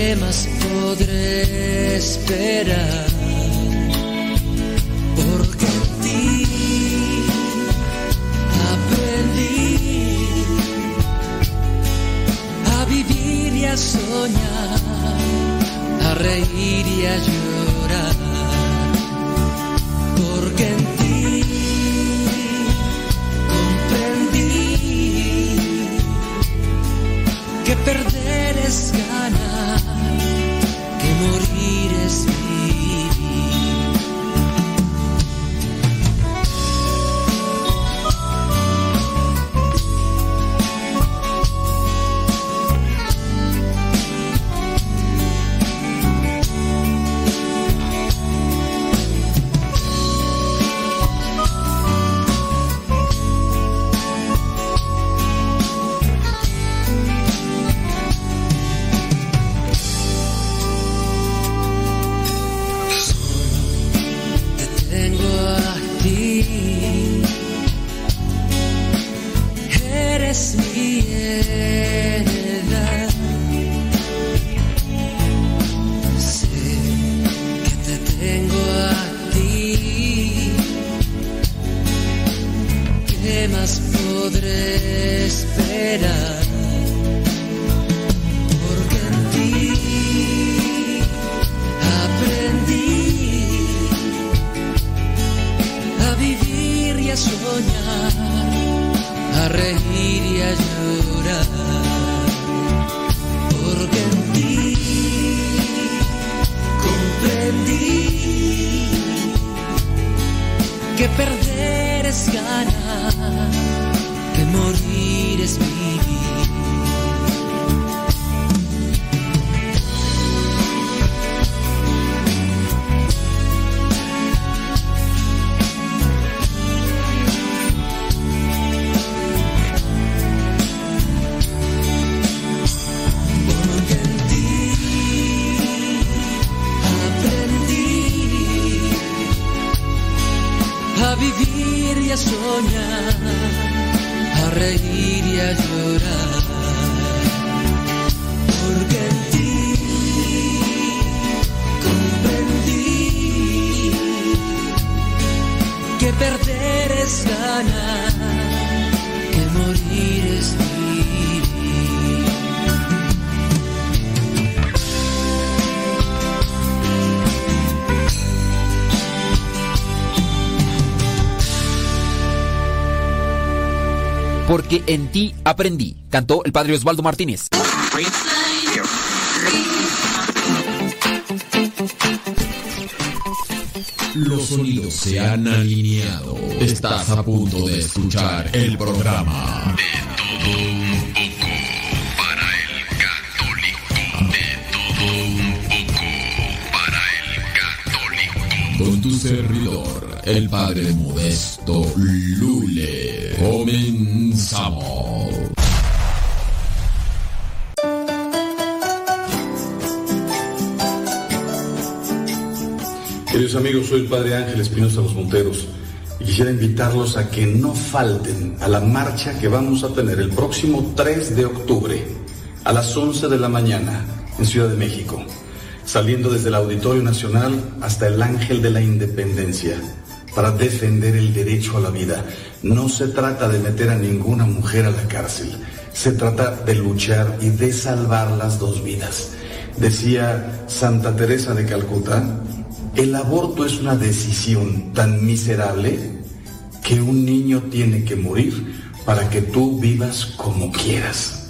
¿qué más podré esperar? Porque en ti aprendí a vivir y a soñar, a reír y a llorar. A reír y a llorar. En ti aprendí, cantó el padre Osvaldo Martínez. Los sonidos se han alineado. Estás a punto de escuchar el programa. Servidor, el padre modesto Lule. Comenzamos. Queridos amigos, soy el Padre Ángel Espinosa Los Monteros y quisiera invitarlos a que no falten a la marcha que vamos a tener el próximo 3 de octubre a las 11 de la mañana en Ciudad de México, saliendo desde el Auditorio Nacional hasta el Ángel de la Independencia para defender el derecho a la vida. No se trata de meter a ninguna mujer a la cárcel, se trata de luchar y de salvar las dos vidas. Decía Santa Teresa de Calcuta, el aborto es una decisión tan miserable que un niño tiene que morir para que tú vivas como quieras.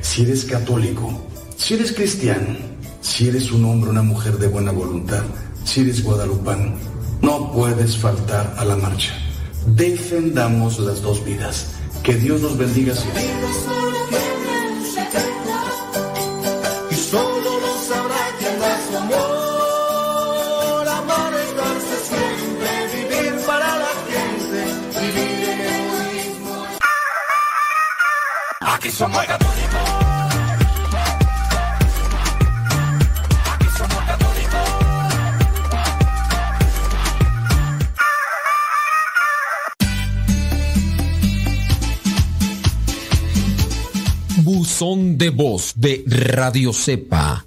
Si eres católico, si eres cristiano, si eres un hombre o una mujer de buena voluntad, si eres guadalupano, no puedes faltar a la marcha. Defendamos las dos vidas. Que Dios los bendiga siempre. Y solo lo sabrá quien da su amor. Amar es darse siempre, vivir para la gente, vivir en egoísmo. Aquí somos buzón de voz de Radio Cepa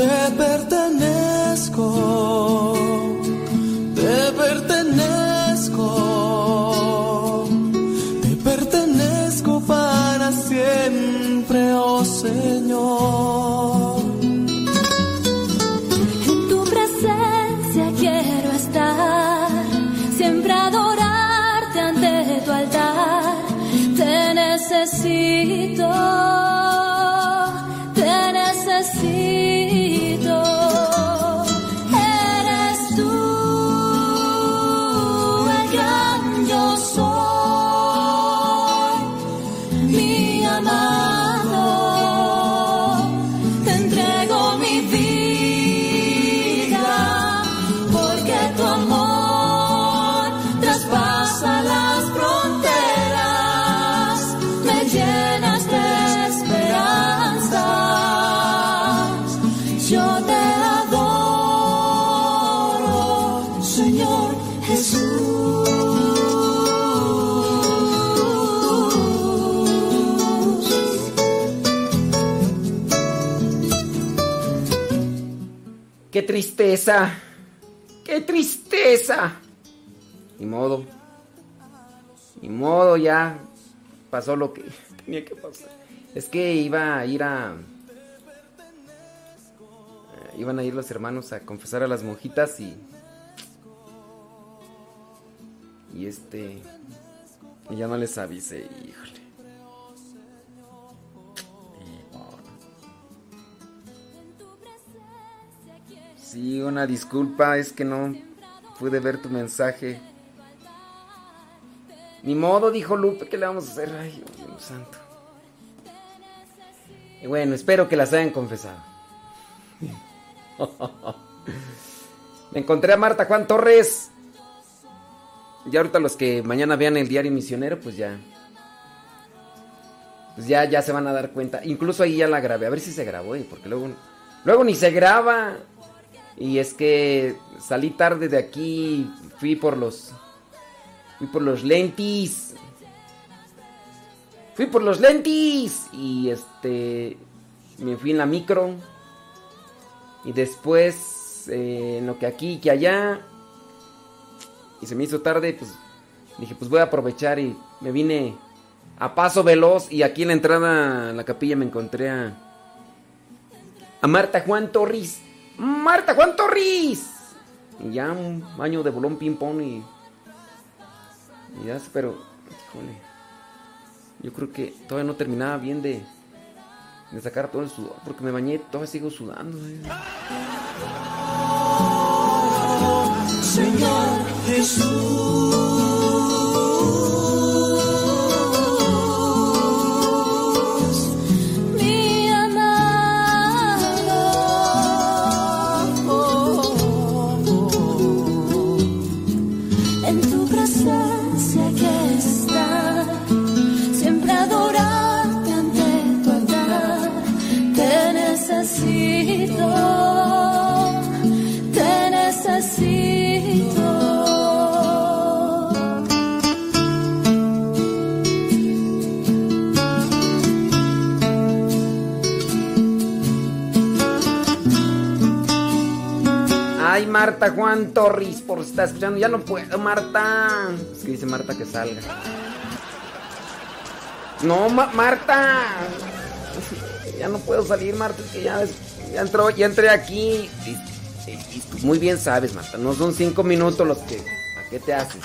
desperté. Tristeza! ¡Qué tristeza! Ni modo. Ni modo, ya pasó lo que tenía que pasar. Es que iba a ir a... Eh, iban a ir los hermanos a confesar a las monjitas y... Y este... Y ya no les avisé, híjole. Sí, una disculpa, es que no pude ver tu mensaje. Ni modo, dijo Lupe, ¿qué le vamos a hacer? Ay, Dios santo. Bueno, espero que las hayan confesado. Me encontré a Marta Juan Torres. Y ahorita los que mañana vean el diario misionero, pues ya. Pues ya, ya se van a dar cuenta. Incluso ahí ya la grabé. A ver si se grabó, ¿eh? porque luego. Luego ni se graba. Y es que salí tarde de aquí, fui por los fui por los lentis. Fui por los lentis y este me fui en la micro. Y después eh, en lo que aquí que allá y se me hizo tarde, pues dije, pues voy a aprovechar y me vine a paso veloz y aquí en la entrada a la capilla me encontré a a Marta Juan Torres. Marta Juan Torres. Y ya un baño de bolón ping pong y. Y ya, pero. Híjole. Yo creo que todavía no terminaba bien de. De sacar todo el sudor. Porque me bañé, todavía sigo sudando. Eh. Señor Jesús. Marta Juan Torres, por si está escuchando. Ya no puedo, Marta. Es que dice Marta que salga. No, Marta. Ya no puedo salir, Marta. Es que ya, ya, entró, ya entré aquí. Y, tú muy bien sabes, Marta. No son cinco minutos los que. ¿A qué te haces?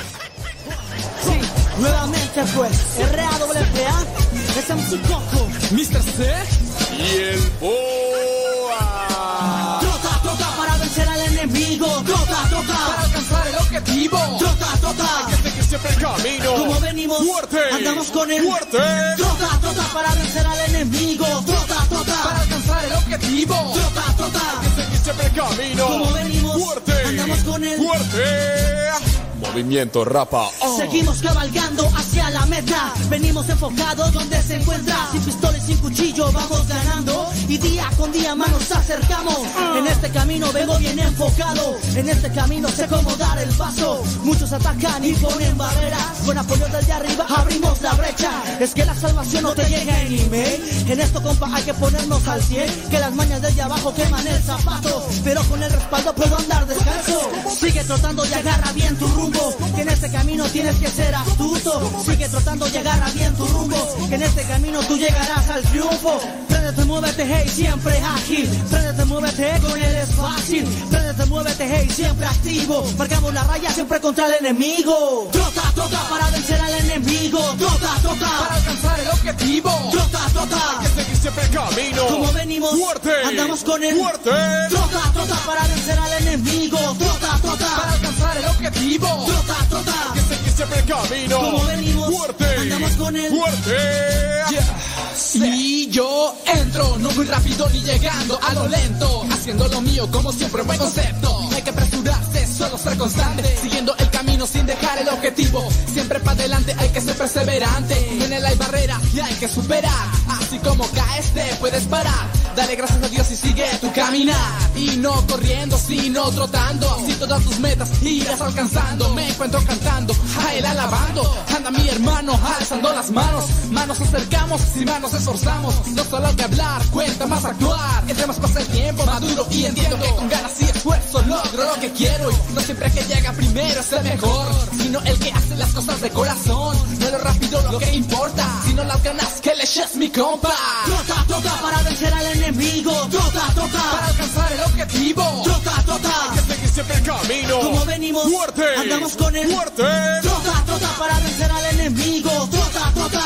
Sí, nuevamente pues. R-A-W-A. Coco. Mr. C. Y el BOA. Andamos con el. Fuerte. Trota, trota para vencer al enemigo. Trota, trota. Para alcanzar el objetivo. Trota, trota. Que seguir siempre el camino. Como venimos. Fuerte. Andamos con el. Fuerte. Movimiento rapa. Oh. Seguimos cabalgando hacia la meta. Venimos enfocados donde se encuentra. Sin pistola y sin cuchillo vamos ganando. Y día con día más nos acercamos. Uh. En este camino vengo bien enfocado. En este camino sé cómo dar el paso. Muchos atacan y ponen barreras. Con apoyo desde arriba abrimos la brecha. Es que la salvación no te llega en email. En esto, compa, hay que ponernos al 100. Que las mañas desde abajo queman el zapato. Pero con el respaldo puedo andar descalzo. Sigue trotando y agarra bien tu rumbo. Que en este camino tienes que ser astuto. Sigue tratando de agarrar bien tu rumbo. Que en este camino tú llegarás al triunfo. Préndete, muévete, hey, siempre ágil. Préndete, muévete, con él es fácil. Préndete, muévete, hey, siempre activo. Marcamos la raya siempre contra el enemigo. Trota, trota para vencer al enemigo. Trota, trota para alcanzar el objetivo. Trota, trota. Hay que seguir siempre el camino. Como venimos, fuerte. Andamos con él. Fuerte. Trota, trota para vencer al enemigo. Trota, trota para alcanzar el objetivo. Trota, trota. Que seguir siempre el camino. Como venimos, fuerte. Andamos con él. Fuerte. Y yo entro, no muy rápido ni llegando a lo lento, haciendo lo mío como siempre buen concepto. Hay que apresurarse, solo ser constante, siguiendo el camino sin dejar el objetivo. Siempre para adelante hay que ser perseverante. En él hay barreras y hay que superar. Así como caes te puedes parar. Dale gracias a Dios y sigue tu caminar. Y no corriendo, sino trotando. Así todas tus metas irás alcanzando. Me encuentro cantando, a él alabando. Anda mi hermano, alzando las manos. Manos acercamos, sin manos esforzamos. No solo de hablar, cuenta más actuar. Entre más pasa el tiempo, maduro y entiendo que con ganas y esfuerzo logro lo que quiero. Y no siempre que llega primero es el mejor, sino el que hace las cosas de corazón. No lo rápido lo que importa, sino las ganas que le eches mi compa. Trota, trota para vencer al enemigo. Trota, trota para alcanzar el objetivo. Trota, trota. Hay que seguir siempre el camino. Como venimos, fuerte. Andamos con él. Fuerte. Trota, trota para vencer al enemigo. Trota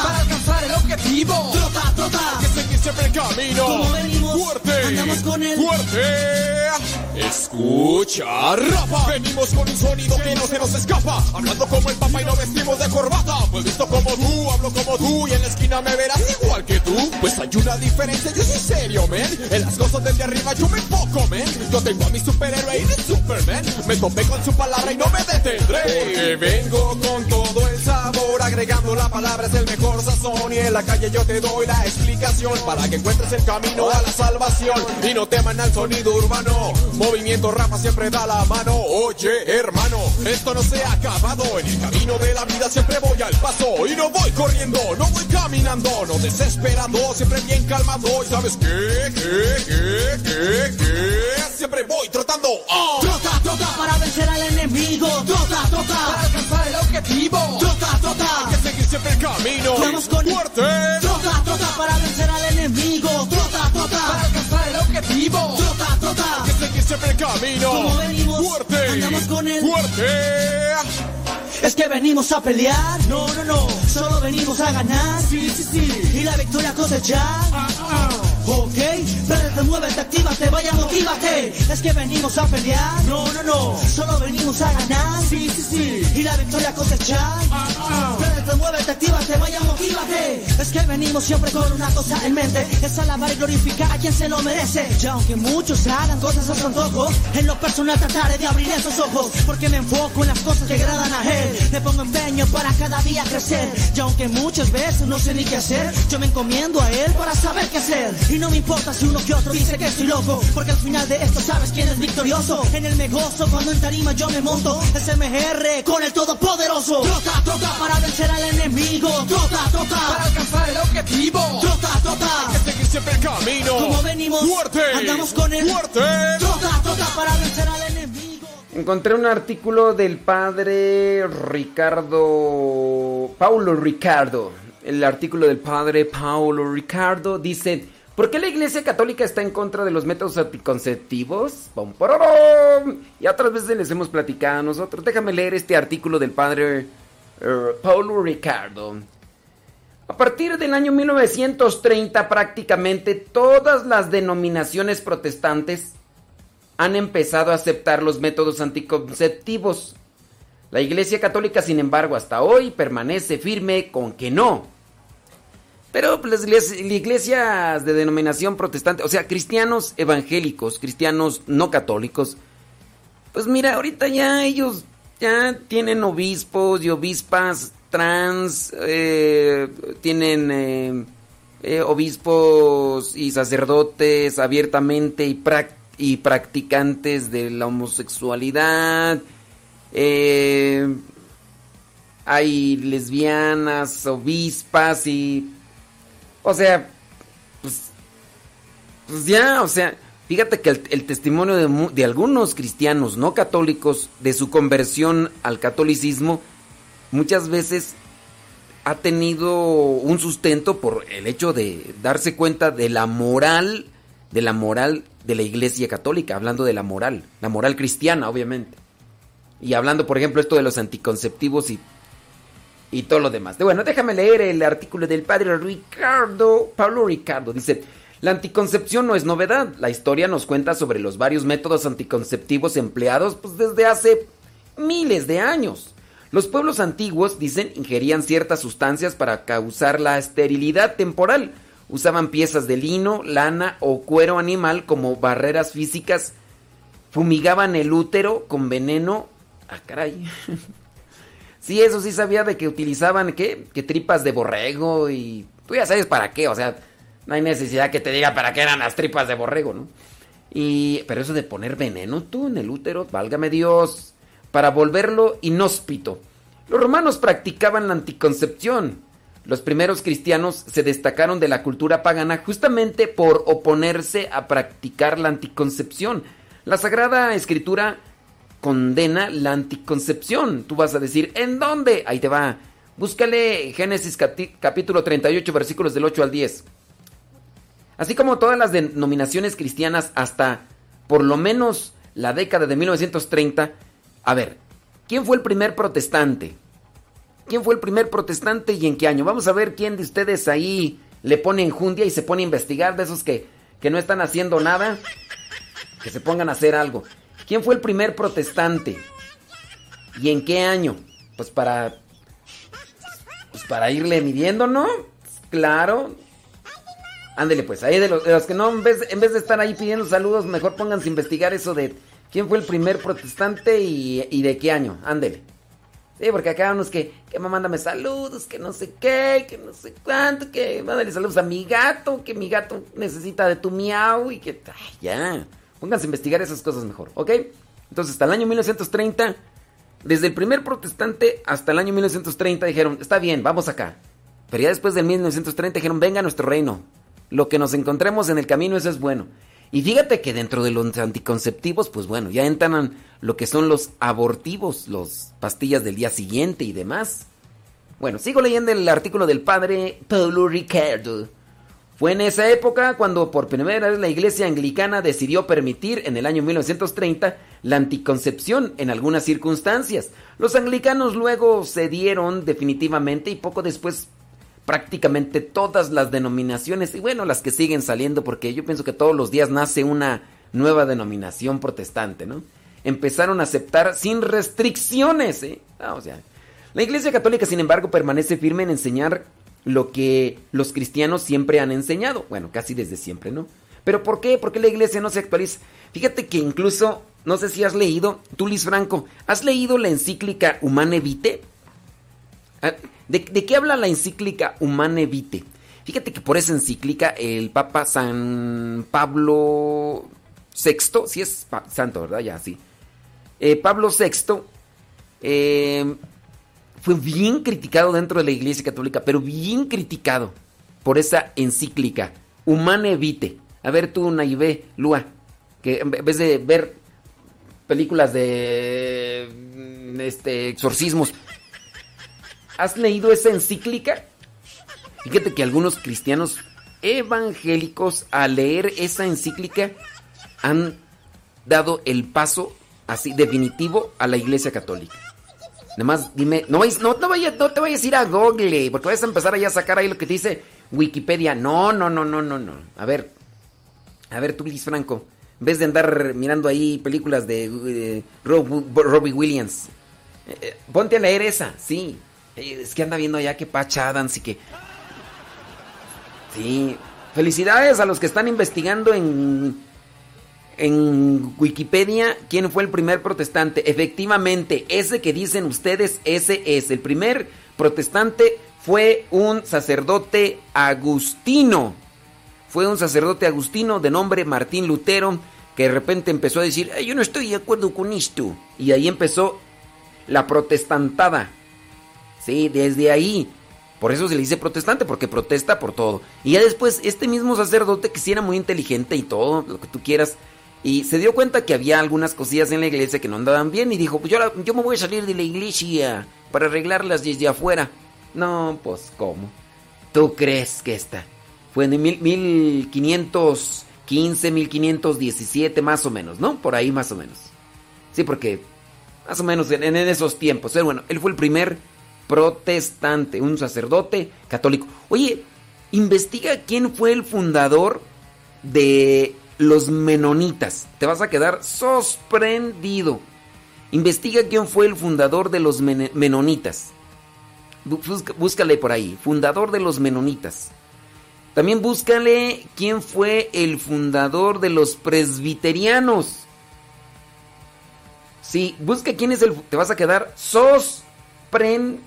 para alcanzar el objetivo. Trota, trota. Que seguir siempre el camino. Como venimos, fuerte. Andamos con él. Fuerte. Escucha, rapa. Venimos con un sonido que no se nos escapa. Hablando como el papá y no vestimos de corbata. Pues visto como tú, hablo como tú y en la esquina me verás igual que tú. Pues hay una diferencia, yo soy serio, man. En las cosas desde arriba yo me enfoco, man. Yo tengo a mi superhéroe y de Superman. Me topé con su palabra y no me detendré. Porque vengo con todo el sabor, agregando la palabra es el mejor sazón. Y en la calle yo te doy la explicación para que encuentres el camino a la salvación. Y no teman al sonido urbano. Movimiento Rafa siempre da la mano. Oye, hermano, esto no se ha acabado. En el camino de la vida siempre voy al paso. Y no voy corriendo, no voy caminando, no desesperado, siempre bien calmado. ¿Y sabes qué? ¿Qué? ¿Qué? ¿Qué? ¿Qué? Siempre voy trotando. Oh. Trota, trota para vencer al enemigo. Trota, trota para alcanzar el objetivo. Siempre el camino. Vamos con fuerte. Trota, trota para vencer al enemigo. Trota, trota para alcanzar el objetivo. Trota, trota. Que seguir siempre el camino. Como venimos, fuerte. Andamos con él. Fuerte. Es que venimos a pelear, no, no, no, solo venimos a ganar, sí, sí, sí, y la victoria cosechar. Ah, ah. Ok, préndete, muévete, actívate, vaya, motívate. Es que venimos a pelear, no, no, no, solo venimos a ganar, sí, sí, sí, y la victoria cosechar. Ah, ah. Préndete, muévete, actívate, vaya, motívate. Es que venimos siempre con una cosa en mente, es alabar y glorificar a quien se lo merece. Y aunque muchos hagan cosas a su antojo, en lo personal trataré de abrir esos ojos, porque me enfoco en las cosas que agradan a él. Le pongo empeño para cada día crecer. Y aunque muchas veces no sé ni qué hacer, yo me encomiendo a él para saber qué hacer. Y no me importa si uno que otro dice que estoy loco, porque al final de esto sabes quién es victorioso. En el me gozo cuando en tarima yo me monto. Es MGR con el todopoderoso. Trota, trota para vencer al enemigo. Trota, trota para alcanzar el objetivo. Trota, trota. Hay que seguir siempre el camino. Como venimos, fuerte. andamos con él. Fuerte. Trota, trota para vencer al enemigo. Encontré un artículo del padre Ricardo. Paulo Ricardo. El artículo del padre Paulo Ricardo dice: ¿Por qué la Iglesia Católica está en contra de los métodos anticonceptivos? Pororom. Y otras veces les hemos platicado a nosotros. Déjame leer este artículo del padre eh, Paulo Ricardo. A partir del año 1930 prácticamente todas las denominaciones protestantes han empezado a aceptar los métodos anticonceptivos. La Iglesia Católica, sin embargo, hasta hoy permanece firme con que no. Pero pues, las iglesias de denominación protestante, o sea, cristianos evangélicos, cristianos no católicos, pues mira, ahorita ya ellos ya tienen obispos y obispas trans, eh, tienen eh, eh, obispos y sacerdotes abiertamente y, y practicantes de la homosexualidad. hay lesbianas, obispas y... O sea, pues, pues ya, o sea, fíjate que el, testimonio de, de algunos cristianos no católicos de su conversión al catolicismo muchas veces ha tenido un sustento por el hecho de darse cuenta de la moral, de la moral de la Iglesia Católica, hablando de la moral, la moral cristiana, obviamente. Y hablando, por ejemplo, esto de los anticonceptivos y, y todo lo demás. Bueno, déjame leer el artículo del padre Ricardo, Pablo Ricardo. Dice, la anticoncepción no es novedad. La historia nos cuenta sobre los varios métodos anticonceptivos empleados pues, desde hace miles de años. Los pueblos antiguos, dicen, ingerían ciertas sustancias para causar la esterilidad temporal. Usaban piezas de lino, lana o cuero animal como barreras físicas. Fumigaban el útero con veneno. Ah, caray. sí, eso sí sabía de que utilizaban, ¿qué? Que tripas de borrego y... Tú ya sabes para qué, o sea, no hay necesidad que te diga para qué eran las tripas de borrego, ¿no? Y... Pero eso de poner veneno tú en el útero, válgame Dios para volverlo inhóspito. Los romanos practicaban la anticoncepción. Los primeros cristianos se destacaron de la cultura pagana justamente por oponerse a practicar la anticoncepción. La Sagrada Escritura condena la anticoncepción. Tú vas a decir, ¿en dónde? Ahí te va. Búscale Génesis capítulo 38 versículos del 8 al 10. Así como todas las denominaciones cristianas hasta por lo menos la década de 1930 a ver, ¿quién fue el primer protestante? ¿Quién fue el primer protestante y en qué año? Vamos a ver quién de ustedes ahí le pone enjundia y se pone a investigar, de esos que, que no están haciendo nada, que se pongan a hacer algo. ¿Quién fue el primer protestante? ¿Y en qué año? Pues para. Pues para irle midiendo, ¿no? Claro. Ándele, pues, ahí de los, que no, en vez, en vez de estar ahí pidiendo saludos, mejor pónganse a investigar eso de ¿Quién fue el primer protestante y, de qué año? Ándele. Sí, porque acá unos que, que mándame saludos, que no sé qué, que no sé cuánto, que mándale saludos a mi gato, que mi gato necesita de tu miau y que... Ya, pónganse a investigar esas cosas mejor, ¿ok? Entonces, hasta el año 1930, desde el primer protestante hasta el año 1930 dijeron, está bien, vamos acá. Pero ya después del 1930 dijeron, venga a nuestro reino. Lo que nos encontremos en el camino, eso es bueno. Y fíjate que dentro de los anticonceptivos, pues bueno, ya entran lo que son los abortivos, los pastillas del día siguiente y demás. Bueno, sigo leyendo el artículo del padre Paulo Ricardo. Fue en esa época cuando por primera vez la iglesia anglicana decidió permitir en el año 1930 la anticoncepción en algunas circunstancias. Los anglicanos luego cedieron definitivamente y poco después prácticamente todas las denominaciones y bueno, las que siguen saliendo porque yo pienso que todos los días nace una nueva denominación protestante, ¿no? Empezaron a aceptar sin restricciones, ¿eh? Ah, o sea, la Iglesia Católica, sin embargo, permanece firme en enseñar lo que los cristianos siempre han enseñado, bueno, casi desde siempre, ¿no? Pero ¿por qué? ¿Por qué la Iglesia no se actualiza? Fíjate que incluso, no sé si has leído, tú Luis Franco, ¿has leído la encíclica Humane Vitae? Ah, ¿De, qué habla la encíclica Humane Vitae? Fíjate que por esa encíclica el Papa San Pablo VI, sí es santo, ¿verdad? Ya, sí. Eh, Pablo VI eh, fue bien criticado dentro de la Iglesia Católica, pero bien criticado por esa encíclica Humane Vitae. A ver tú, Naive, Lua, que en vez de ver películas de mm, este exorcismos. ¿Has leído esa encíclica? Fíjate que algunos cristianos evangélicos al leer esa encíclica han dado el paso así definitivo a la Iglesia Católica. Nada más dime, no, vais- no, no, vaya- no te vayas a ir a Google, porque vas a empezar ahí a sacar ahí lo que dice Wikipedia. No, no, no, no, no, no. A ver, a ver tú, Luis Franco, en vez de andar mirando ahí películas de eh, Rob- Robbie Williams, eh, eh, ponte a leer esa, sí. Es que anda viendo allá que Patch Adams y que... Sí, felicidades a los que están investigando en, en Wikipedia quién fue el primer protestante. Efectivamente, ese que dicen ustedes, ese es. El primer protestante fue un sacerdote agustino. Fue un sacerdote agustino de nombre Martín Lutero que de repente empezó a decir, "Ay, yo no estoy de acuerdo con esto. Y ahí empezó la protestantada. Sí, desde ahí. Por eso se le dice protestante, porque protesta por todo. Y ya después, este mismo sacerdote, que sí era muy inteligente y todo, lo que tú quieras, y se dio cuenta que había algunas cosillas en la iglesia que no andaban bien y dijo, pues yo, yo me voy a salir de la iglesia para arreglarlas desde afuera. No, pues ¿cómo? ¿Tú crees que esta? Fue en mil- 1515, 1517 más o menos, ¿no? Por ahí más o menos. Sí, porque más o menos en, en esos tiempos. Pero bueno, él fue el primer protestante, un sacerdote católico. Oye, investiga quién fue el fundador de los menonitas. Te vas a quedar sorprendido. Investiga quién fue el fundador de los men- menonitas. Búscale por ahí, fundador de los menonitas. También búscale quién fue el fundador de los presbiterianos. Sí, busca quién es el... Te vas a quedar sorprendido.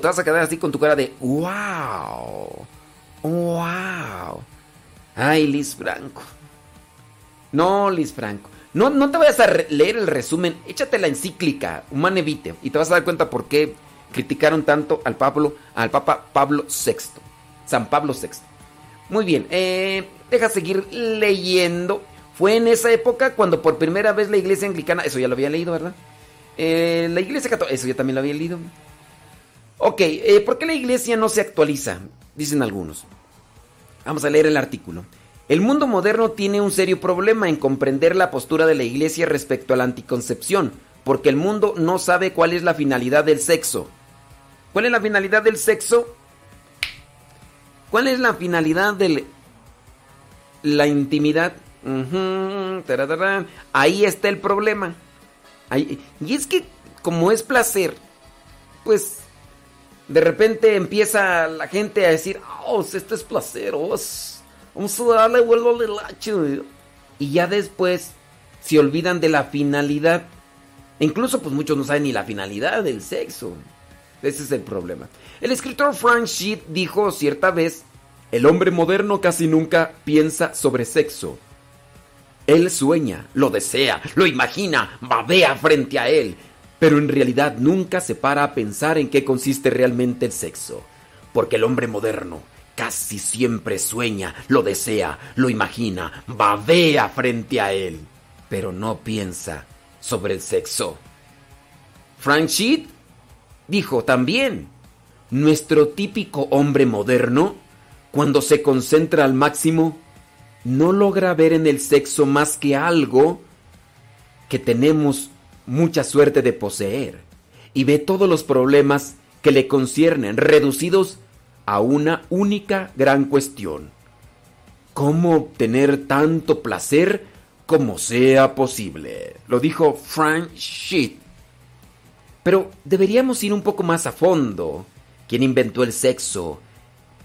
Te vas a quedar así con tu cara de... ¡Wow! ¡Wow! Ay, Liz Franco. No, Liz Franco. No, no te vayas a leer el resumen. Échate la encíclica, Humane Vitae, y te vas a dar cuenta por qué criticaron tanto al Pablo, al Papa Pablo VI. San Pablo VI. Muy bien, eh, deja seguir leyendo. Fue en esa época cuando por primera vez la iglesia anglicana, eso ya lo había leído, ¿verdad? Eh, la iglesia católica, eso ya también lo había leído. Ok, eh, ¿por qué la iglesia no se actualiza? Dicen algunos. Vamos a leer el artículo. El mundo moderno tiene un serio problema en comprender la postura de la iglesia respecto a la anticoncepción, porque el mundo no sabe cuál es la finalidad del sexo. ¿Cuál es la finalidad del sexo? ¿Cuál es la finalidad de la intimidad? Ahí está el problema. Y es que como es placer, pues de repente empieza la gente a decir, oh, esto es placer, oh, vamos a darle vuelo al hacho". Y ya después se olvidan de la finalidad. Incluso pues muchos no saben ni la finalidad del sexo. Ese es el problema. El escritor Frank Sheet dijo cierta vez, el hombre moderno casi nunca piensa sobre sexo. Él sueña, lo desea, lo imagina, babea frente a él, pero en realidad nunca se para a pensar en qué consiste realmente el sexo. Porque el hombre moderno casi siempre sueña, lo desea, lo imagina, babea frente a él, pero no piensa sobre el sexo. Frank dijo también, nuestro típico hombre moderno, cuando se concentra al máximo, no logra ver en el sexo más que algo que tenemos mucha suerte de poseer y ve todos los problemas que le conciernen reducidos a una única gran cuestión. ¿Cómo obtener tanto placer como sea posible? Lo dijo Frank Sheet. Pero deberíamos ir un poco más a fondo. ¿Quién inventó el sexo?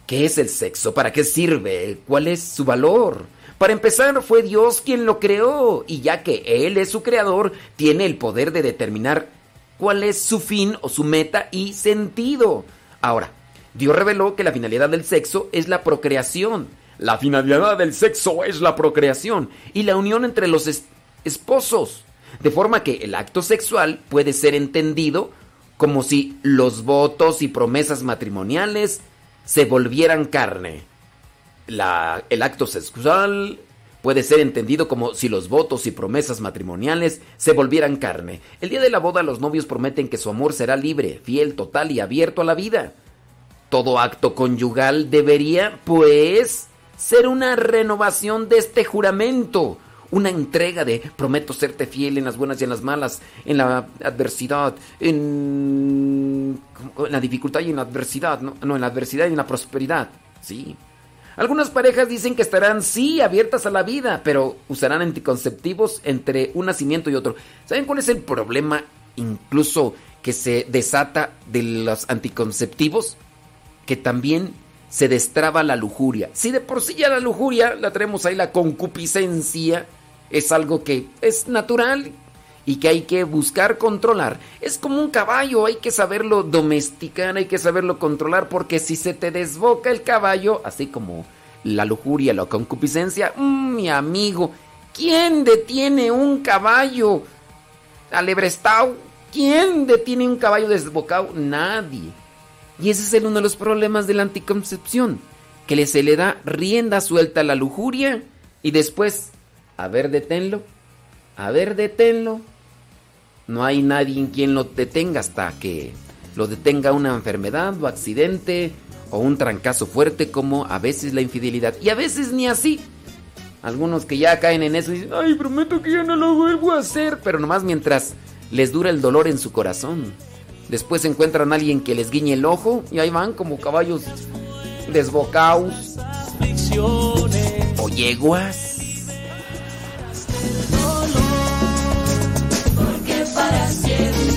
¿Qué es el sexo? ¿Para qué sirve? ¿Cuál es su valor? Para empezar, fue Dios quien lo creó, y ya que Él es su creador, tiene el poder de determinar cuál es su fin o su meta y sentido. Ahora, Dios reveló que la finalidad del sexo es la procreación. La finalidad del sexo es la procreación y la unión entre los es- esposos. De forma que el acto sexual puede ser entendido como si los votos y promesas matrimoniales se volvieran carne. El acto sexual Puede ser entendido como si los votos y promesas matrimoniales se volvieran carne. El día de la boda los novios prometen que su amor será libre, fiel, total y abierto a la vida. Todo acto conyugal debería, pues, ser una renovación de este juramento, una entrega de prometo serte fiel en las buenas y en las malas, en la adversidad, en, en la dificultad y en la adversidad, no, no, en la adversidad y en la prosperidad. Sí. Algunas parejas dicen que estarán, sí, abiertas a la vida, pero usarán anticonceptivos entre un nacimiento y otro. ¿Saben cuál es el problema incluso que se desata de los anticonceptivos? Que también se destraba la lujuria. Si de por sí ya la lujuria la tenemos ahí, la concupiscencia es algo que es natural y que hay que buscar controlar. Es como un caballo, hay que saberlo domesticar, hay que saberlo controlar, porque si se te desboca el caballo, así como la lujuria, la concupiscencia, mm, mi amigo, ¿quién detiene un caballo? Alebrestau, ¿quién detiene un caballo desbocado? Nadie. Y ese es uno de los problemas de la anticoncepción, que se le da rienda suelta a la lujuria y después, a ver, deténlo, a ver, deténlo. No hay nadie en quien lo detenga hasta que lo detenga una enfermedad o accidente o un trancazo fuerte como a veces la infidelidad. Y a veces ni así. Algunos que ya caen en eso y dicen, ay, prometo que ya no lo vuelvo a hacer. Pero nomás mientras les dura el dolor en su corazón. Después encuentran a alguien que les guiñe el ojo y ahí van como caballos desbocados. O yeguas. Porque para siempre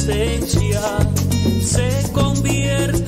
tu presencia se convierta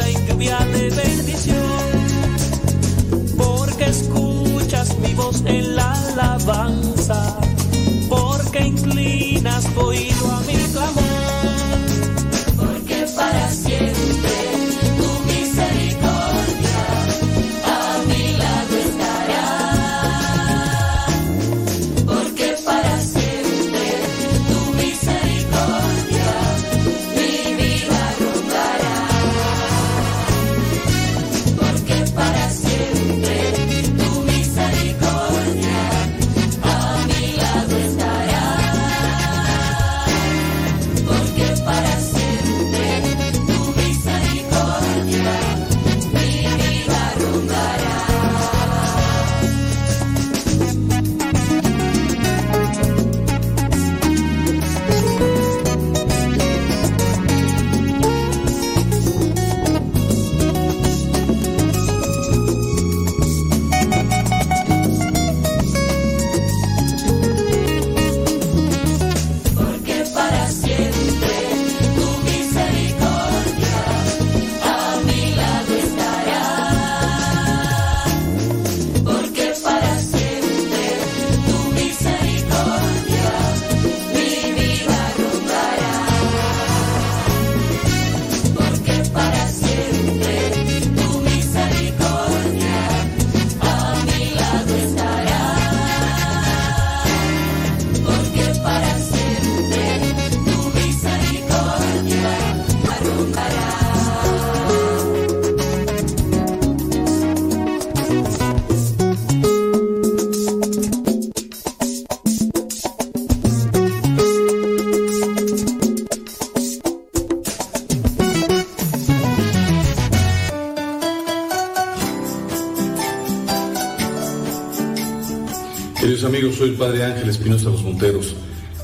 Amigos, soy el Padre Ángel Espinosa Los Monteros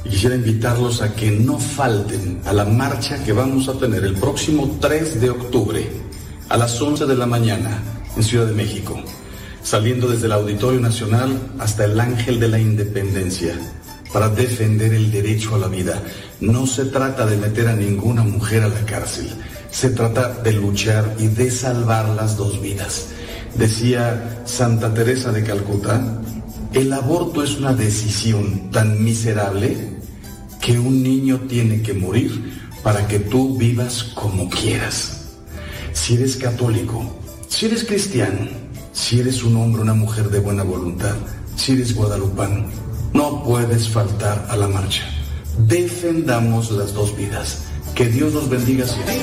y quisiera invitarlos a que no falten a la marcha que vamos a tener el próximo 3 de octubre a las 11 de la mañana en Ciudad de México. saliendo desde el Auditorio Nacional hasta el Ángel de la Independencia, para defender el derecho a la vida. No se trata de meter a ninguna mujer a la cárcel, se trata de luchar y de salvar las dos vidas. Decía Santa Teresa de Calcuta, el aborto es una decisión tan miserable que un niño tiene que morir para que tú vivas como quieras. Si eres católico, si eres cristiano, si eres un hombre o una mujer de buena voluntad, si eres guadalupano, no puedes faltar a la marcha. Defendamos las dos vidas. Que Dios nos bendiga siempre.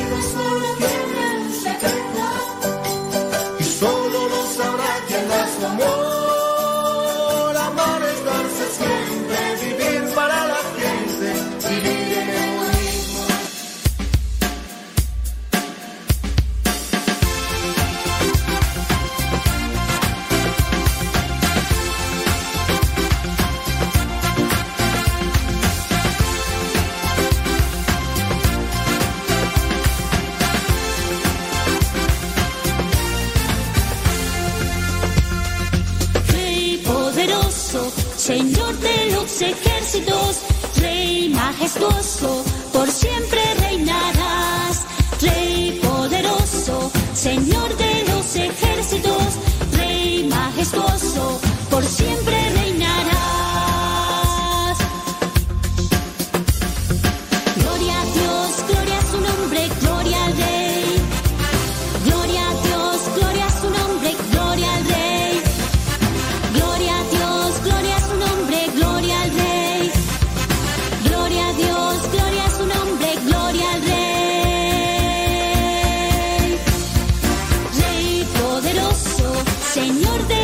Señor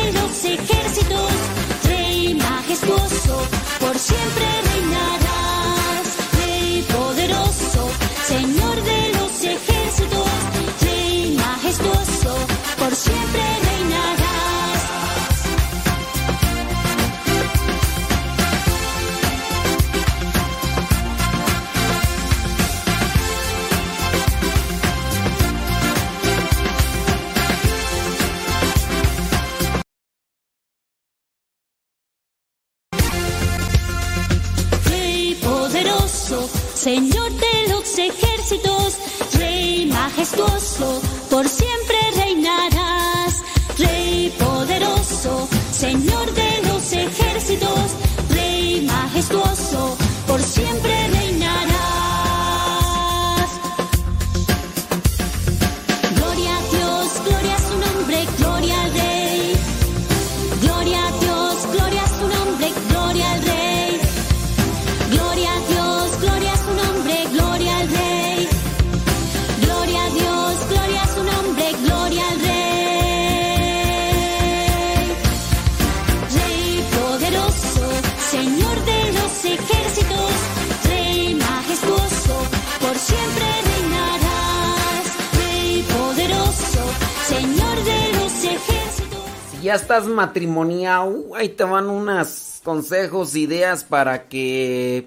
estás matrimoniado, ahí te van unos consejos, ideas para que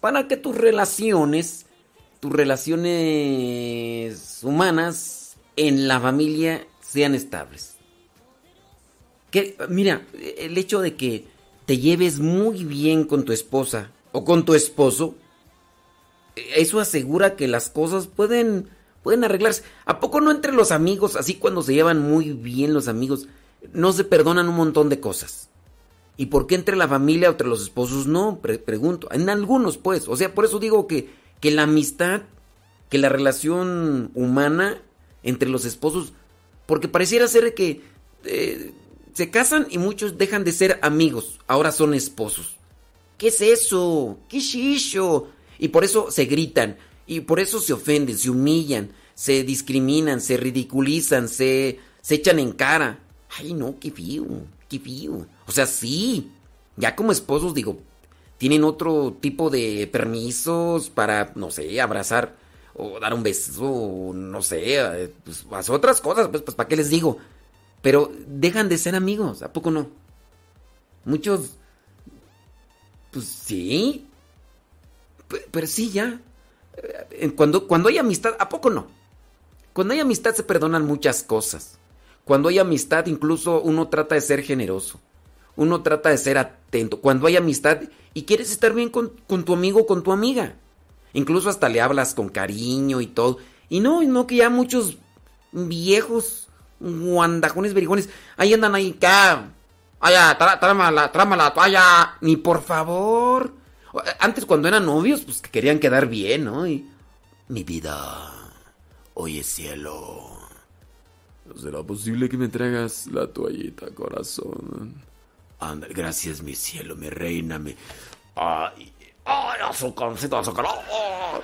para que tus relaciones, tus relaciones humanas en la familia sean estables. Que mira, el hecho de que te lleves muy bien con tu esposa o con tu esposo, eso asegura que las cosas pueden pueden arreglarse. ¿A poco no entre los amigos, así cuando se llevan muy bien los amigos, no se perdonan un montón de cosas? ¿Y por qué entre la familia o entre los esposos no? Pre- pregunto. En algunos, pues. O sea, por eso digo que, que la amistad, que la relación humana entre los esposos, porque pareciera ser que eh, se casan y muchos dejan de ser amigos, ahora son esposos. ¿Qué es eso? ¿Qué shisho? Y por eso se gritan, y por eso se ofenden, se humillan, se discriminan, se ridiculizan, se, se echan en cara. Ay, no, qué fío, qué fío. O sea, sí, ya como esposos, digo, tienen otro tipo de permisos para, no sé, abrazar o dar un beso, no sé, eh, pues hacer otras cosas, pues, pues ¿para qué les digo? Pero dejan de ser amigos, ¿a poco no? Muchos, pues sí, Pe- pero sí ya. Eh, Cuando, cuando hay amistad, ¿a poco no? Cuando hay amistad se perdonan muchas cosas. Cuando hay amistad, incluso uno trata de ser generoso. Uno trata de ser atento. Cuando hay amistad y quieres estar bien con, con tu amigo o con tu amiga. Incluso hasta le hablas con cariño y todo. Y no, no que ya muchos viejos guandajones berijones ahí andan ahí, acá. Allá, trámala, la, trámala la toalla. Ni por favor. Antes cuando eran novios, pues que querían quedar bien, ¿no? Y, mi vida, oye cielo. ¿No será posible que me traigas la toallita, corazón? Anda, gracias, mi cielo, mi reina, mi... Ay, ay, azúcarcito, azúcar. Oh.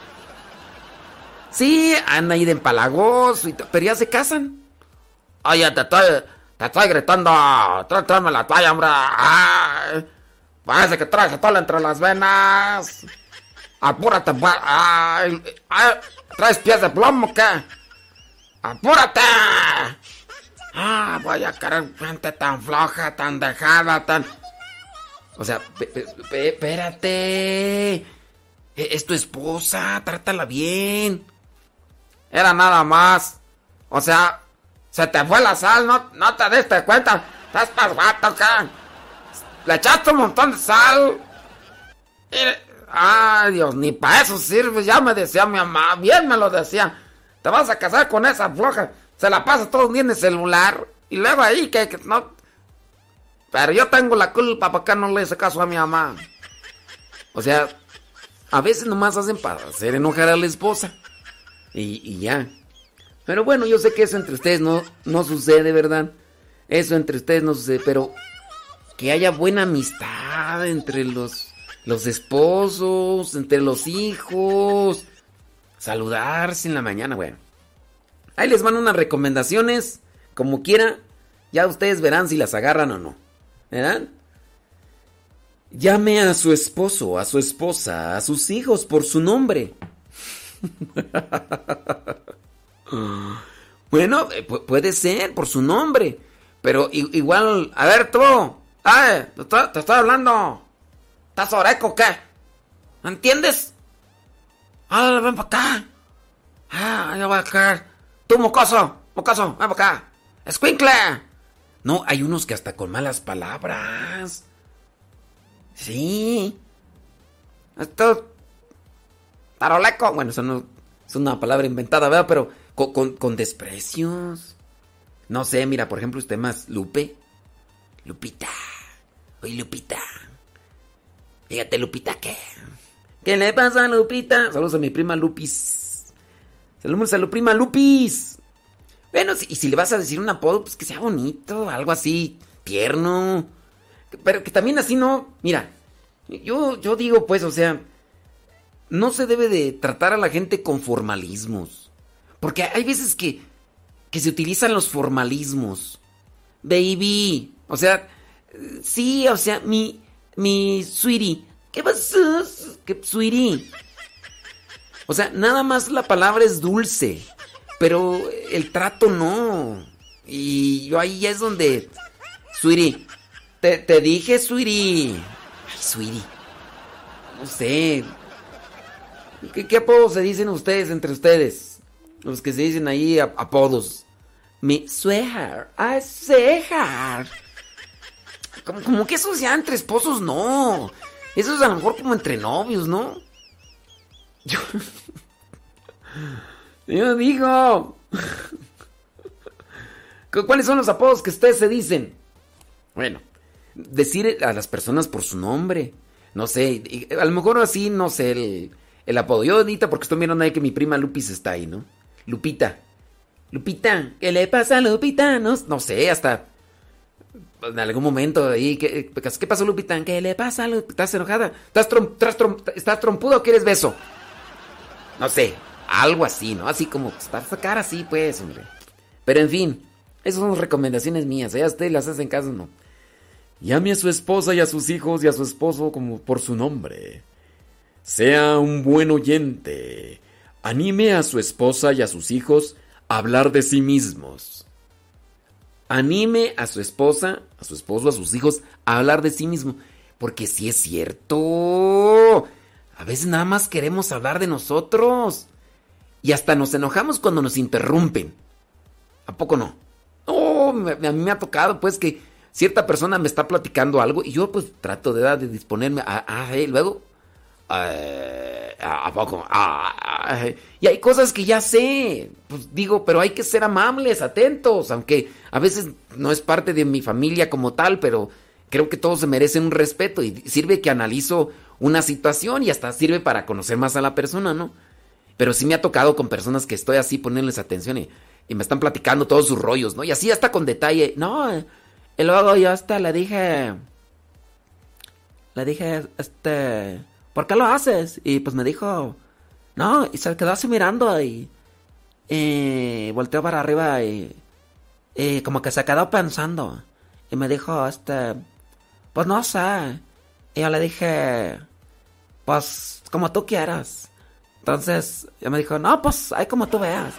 Sí, anda ahí de empalagoso, y pero ya se casan. Ay, te estoy, te estoy gritando, tráeme la toalla, hombre. Ay, parece que traes todo entre las venas. Apúrate, ay, ay, ¿traes pies de plomo qué? ¡Apúrate! Ah, vaya caray, gente tan floja, tan dejada, tan... O sea, espérate. E, es tu esposa, trátala bien. Era nada más. O sea, se te fue la sal, no, no te diste cuenta. Estás pasguato acá. Le echaste un montón de sal. Ay, Dios, ni para eso sirve. Ya me decía mi mamá, bien me lo decía. Te vas a casar con esa floja. Se la pasa todo el día en el celular. Y luego ahí que, no. Pero yo tengo la culpa para que no le hice caso a mi mamá. O sea, a veces nomás hacen para hacer enojar a la esposa. Y, y, ya. Pero bueno, yo sé que eso entre ustedes no, no sucede, ¿verdad? Eso entre ustedes no sucede, pero que haya buena amistad entre los, los esposos, entre los hijos. Saludarse en la mañana, bueno. Ahí les van unas recomendaciones, como quiera. Ya ustedes verán si las agarran o no. ¿Verdad? Llame a su esposo, a su esposa, a sus hijos por su nombre. bueno, eh, puede ser por su nombre. Pero igual, a ver tú. Ay, te estoy, hablando. ¿Estás oreco o qué? ¿Entiendes? Ah, ven para acá. Ah, ya voy a caer. Tú, mocoso, mocoso, ven para acá. ¡Escuincle! No, hay unos que hasta con malas palabras. Sí. Esto. Taroleco. Bueno, eso no es una palabra inventada, ¿verdad? Pero con, con, desprecios. No sé, mira, por ejemplo, usted más Lupe. Lupita. Oye, Lupita. Fíjate, Lupita, ¿qué? ¿Qué le pasa Lupita? Saludos a mi prima Lupis. Saludos a la prima Lupis. Bueno, y si le vas a decir un apodo, pues que sea bonito, algo así, tierno. Pero que también así no. Mira, yo, yo digo, pues, o sea, no se debe de tratar a la gente con formalismos. Porque hay veces que, que se utilizan los formalismos. Baby. O sea, sí, o sea, mi, mi sweetie. ¿Qué pasó? ¿Qué sweetie? O sea, nada más la palabra es dulce, pero el trato no. Y yo ahí es donde, sweetie, te, te dije, sweetie. Ay, sweetie. No sé. ¿Qué, ¿Qué, apodos se dicen ustedes entre ustedes? Los que se dicen ahí apodos. Mi sweetheart. Ah, sweetheart. Como, como que eso ya entre esposos, no. Eso es a lo mejor como entre novios, ¿no? Yo, yo digo. ¿Cuáles son los apodos que ustedes se dicen? Bueno, decir a las personas por su nombre. No sé, a lo mejor así, no sé, el, el apodo. Yo ahorita, porque estoy viendo ahí que mi prima Lupis está ahí, ¿no? Lupita. Lupita, ¿qué le pasa a Lupita? No, no sé, hasta en algún momento ahí, ¿qué, qué pasó, Lupita? ¿Qué le pasa? ¿Estás enojada? ¿Estás, ¿Estás trompudo o quieres beso? No sé, algo así, ¿no? Así como, estar sacar así, pues, hombre. Pero en fin, esas son recomendaciones mías, ¿eh? ustedes las hacen caso, ¿no? Llame a su esposa y a sus hijos y a su esposo como por su nombre. Sea un buen oyente. Anime a su esposa y a sus hijos a hablar de sí mismos anime a su esposa, a su esposo, a sus hijos a hablar de sí mismo. Porque si es cierto. A veces nada más queremos hablar de nosotros. Y hasta nos enojamos cuando nos interrumpen. ¿A poco no? me- a mí me ha tocado, pues, que cierta persona me está platicando algo y yo, pues, trato de, de disponerme a, a. Luego, eh, ¿a poco? Ah, ah, y hay cosas que ya sé. Pues digo, pero hay que ser amables, atentos, aunque a veces no es parte de mi familia como tal, pero creo que todos se merecen un respeto y sirve que analizo una situación y hasta sirve para conocer más a la persona, ¿no? Pero sí me ha tocado con personas que estoy así poniéndoles atención y, me están platicando todos sus rollos, ¿no? Y así hasta con detalle. No, eh, y luego yo hasta le dije... Le dije, este... ¿Por qué lo haces? Y pues me dijo... No, y se quedó así mirando y... Y volteó para arriba y... Y como que se quedó pensando. Y me dijo, este... Pues no sé. Y yo le dije... Pues como tú quieras. Entonces, ella me dijo, no, pues hay como tú veas.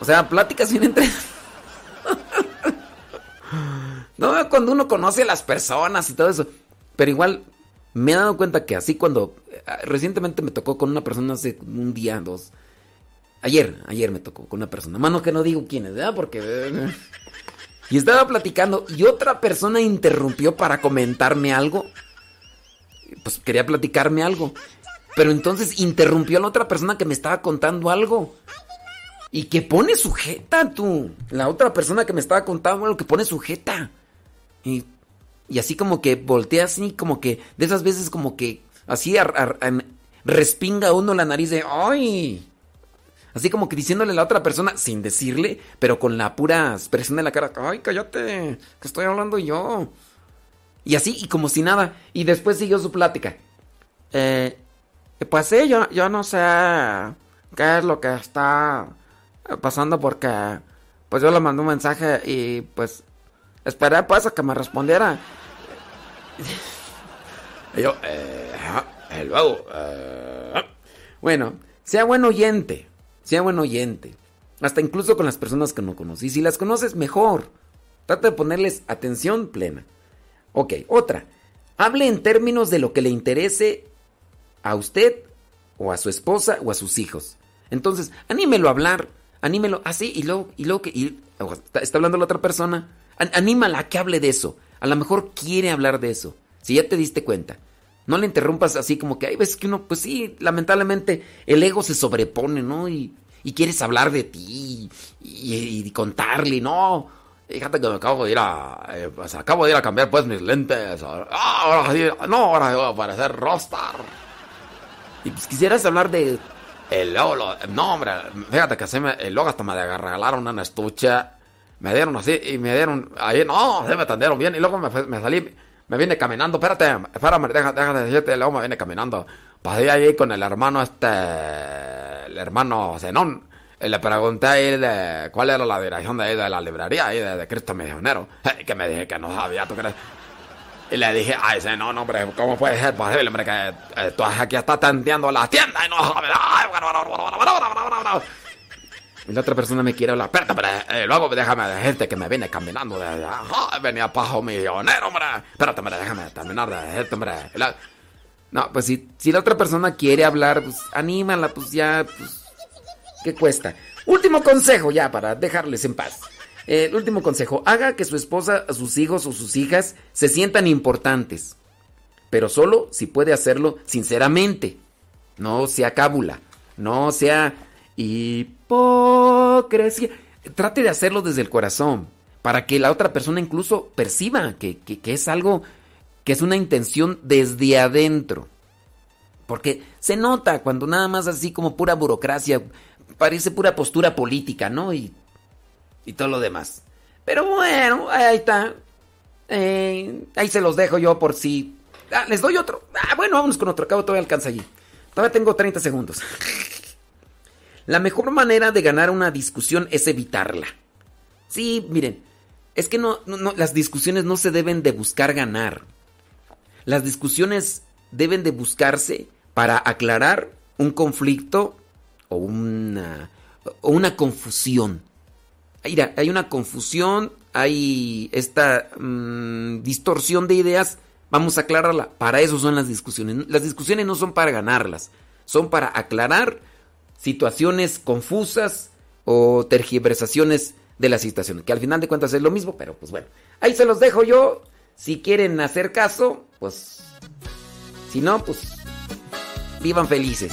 O sea, pláticas bien entre... no, cuando uno conoce a las personas y todo eso. Pero igual, me he dado cuenta que así cuando... eh, Recientemente me tocó con una persona hace un día, dos. Ayer, ayer me tocó con una persona. Mano que no digo quién es, ¿verdad? Porque... Y estaba platicando y otra persona interrumpió para comentarme algo. Pues quería platicarme algo. Pero entonces interrumpió a la otra persona que me estaba contando algo. Y que pone sujeta tú. La otra persona que me estaba contando algo que pone sujeta. Y, y así como que voltea así, como que de esas veces como que así respinga uno la nariz de ¡ay! Así como que diciéndole a la otra persona, sin decirle, pero con la pura expresión de la cara, ¡ay, cállate! Que estoy hablando yo. Y así, y como si nada. Y después siguió su plática. Eh, pues sí, yo, yo no sé qué es lo que está pasando porque pues yo le mandé un mensaje y pues esperé pues a que me respondiera. Y yo, eh, ajá, eh, luego, eh, bueno, sea buen oyente, sea buen oyente. Hasta incluso con las personas que no conocí. Si las conoces, mejor. Trata de ponerles atención plena. Ok, otra. Hable en términos de lo que le interese a usted o a su esposa o a sus hijos. Entonces, anímelo a hablar, anímelo así y luego, y luego que y- está, hablando la otra persona, anímala a que hable de eso. A lo mejor quiere hablar de eso. Si ya te diste cuenta. No le interrumpas así como que hay veces que uno, pues sí, lamentablemente el ego se sobrepone, ¿no? Y, quieres hablar de ti y, contarle, no. Fíjate que me acabo de ir a. eh, pues acabo de ir a cambiar pues mis lentes. Ah, ahora sí, no, ahora voy a parecer Rostar. Y pues quisieras hablar de. El logo, lo- no, hombre, fíjate que se el logo hasta me regalaron una estuche. Me dieron así y me dieron. Ahí, no, se me atendieron bien. Y luego me, me salí, me vine caminando. Espérate, espérame, deja de decirte. Luego me vine caminando. Pasé ahí con el hermano este. El hermano Zenón. Y le pregunté ahí de cuál era la dirección de ahí de la librería ahí de, de Cristo Misionero. Que me dije que no sabía, ¿tú crees? Y le dije, ay, ese no, no, hombre, ¿cómo puede ser posible, hombre, que eh, tú aquí estás atendiendo la tienda y no sabes? Ay, bueno, bueno, bueno, bueno, bueno, bueno, bueno, bueno. Y la otra persona me quiere hablar, espérate, hombre, eh, luego déjame decirte que me vine caminando de ajá, venía pajo millonero, hombre. Espérate, hombre, déjame terminar de decirte, hombre. No, pues si, si la otra persona quiere hablar, pues anímala, pues ya, pues, ¿qué cuesta? Último consejo ya para dejarles en paz. El último consejo, haga que su esposa, sus hijos o sus hijas se sientan importantes, pero solo si puede hacerlo sinceramente. No sea cábula, no sea hipocresía. Trate de hacerlo desde el corazón, para que la otra persona incluso perciba que, que- es algo, que es una intención desde adentro. Porque se nota cuando nada más así como pura burocracia, parece pura postura política, ¿no? Y, y todo lo demás. Pero bueno, ahí está. Eh, ahí se los dejo yo por si... Ah, les doy otro. Ah, bueno, vámonos con otro. Acabo todavía alcanza allí. Todavía tengo 30 segundos. La mejor manera de ganar una discusión es evitarla. Sí, miren, es que no, las discusiones no se deben de buscar ganar. Las discusiones deben de buscarse para aclarar un conflicto o una, o una confusión. Mira, hay una confusión, hay esta mm, distorsión de ideas. Vamos a aclararla. Para eso son las discusiones. Las discusiones no son para ganarlas, son para aclarar situaciones confusas o tergiversaciones de la situación. Que al final de cuentas es lo mismo, pero pues bueno. Ahí se los dejo yo. Si quieren hacer caso, pues... Si no, pues... Vivan felices.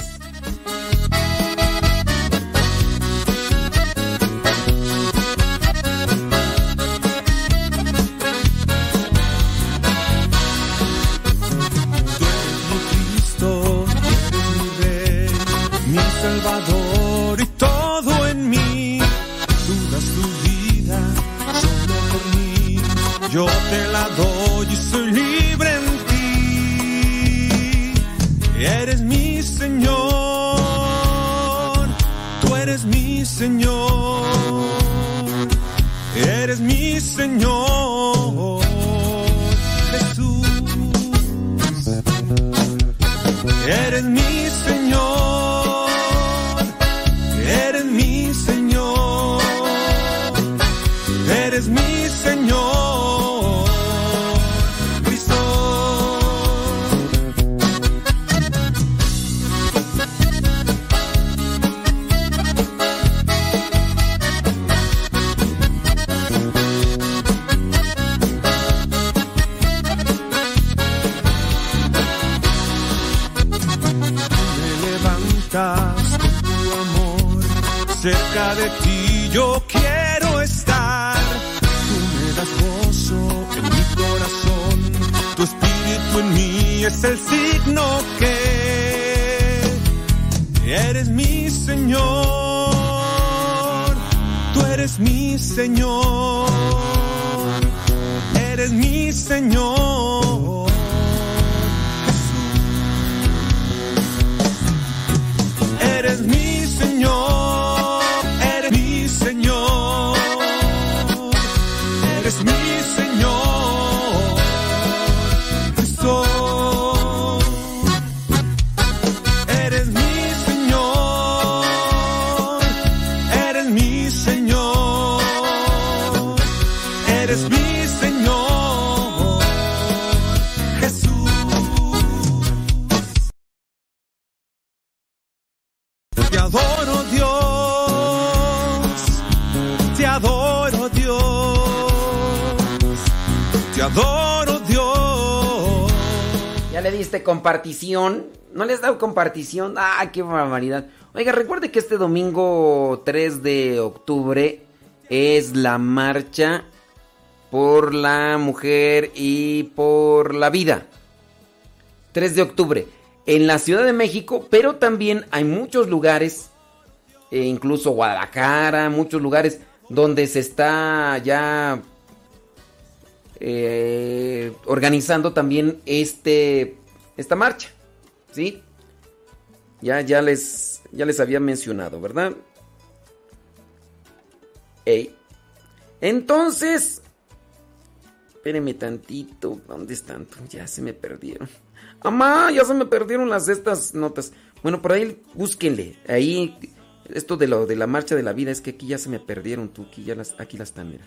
Señor. Eres mi Señor, el signo que eres mi Señor. Tú eres mi Señor. Eres mi Señor. Eres mi Señor, eres mi Señor, eres mi compartición. ¿No le has dado compartición? ¡Ah, qué barbaridad! Oiga, recuerde que este domingo 3 de octubre es la marcha por la mujer y por la vida. 3 de octubre. En la Ciudad de México, pero también hay muchos lugares, e incluso Guadalajara, muchos lugares donde se está ya eh, organizando también este esta marcha, ¿sí? Ya ya les ya les había mencionado, ¿verdad? Ey. Entonces, espérenme tantito, ¿dónde están? Ya se me perdieron. Amá, ya se me perdieron las estas notas. Bueno, por ahí búsquenle. Ahí esto de lo de la marcha de la vida es que aquí ya se me perdieron, tú aquí ya las aquí las están, mira.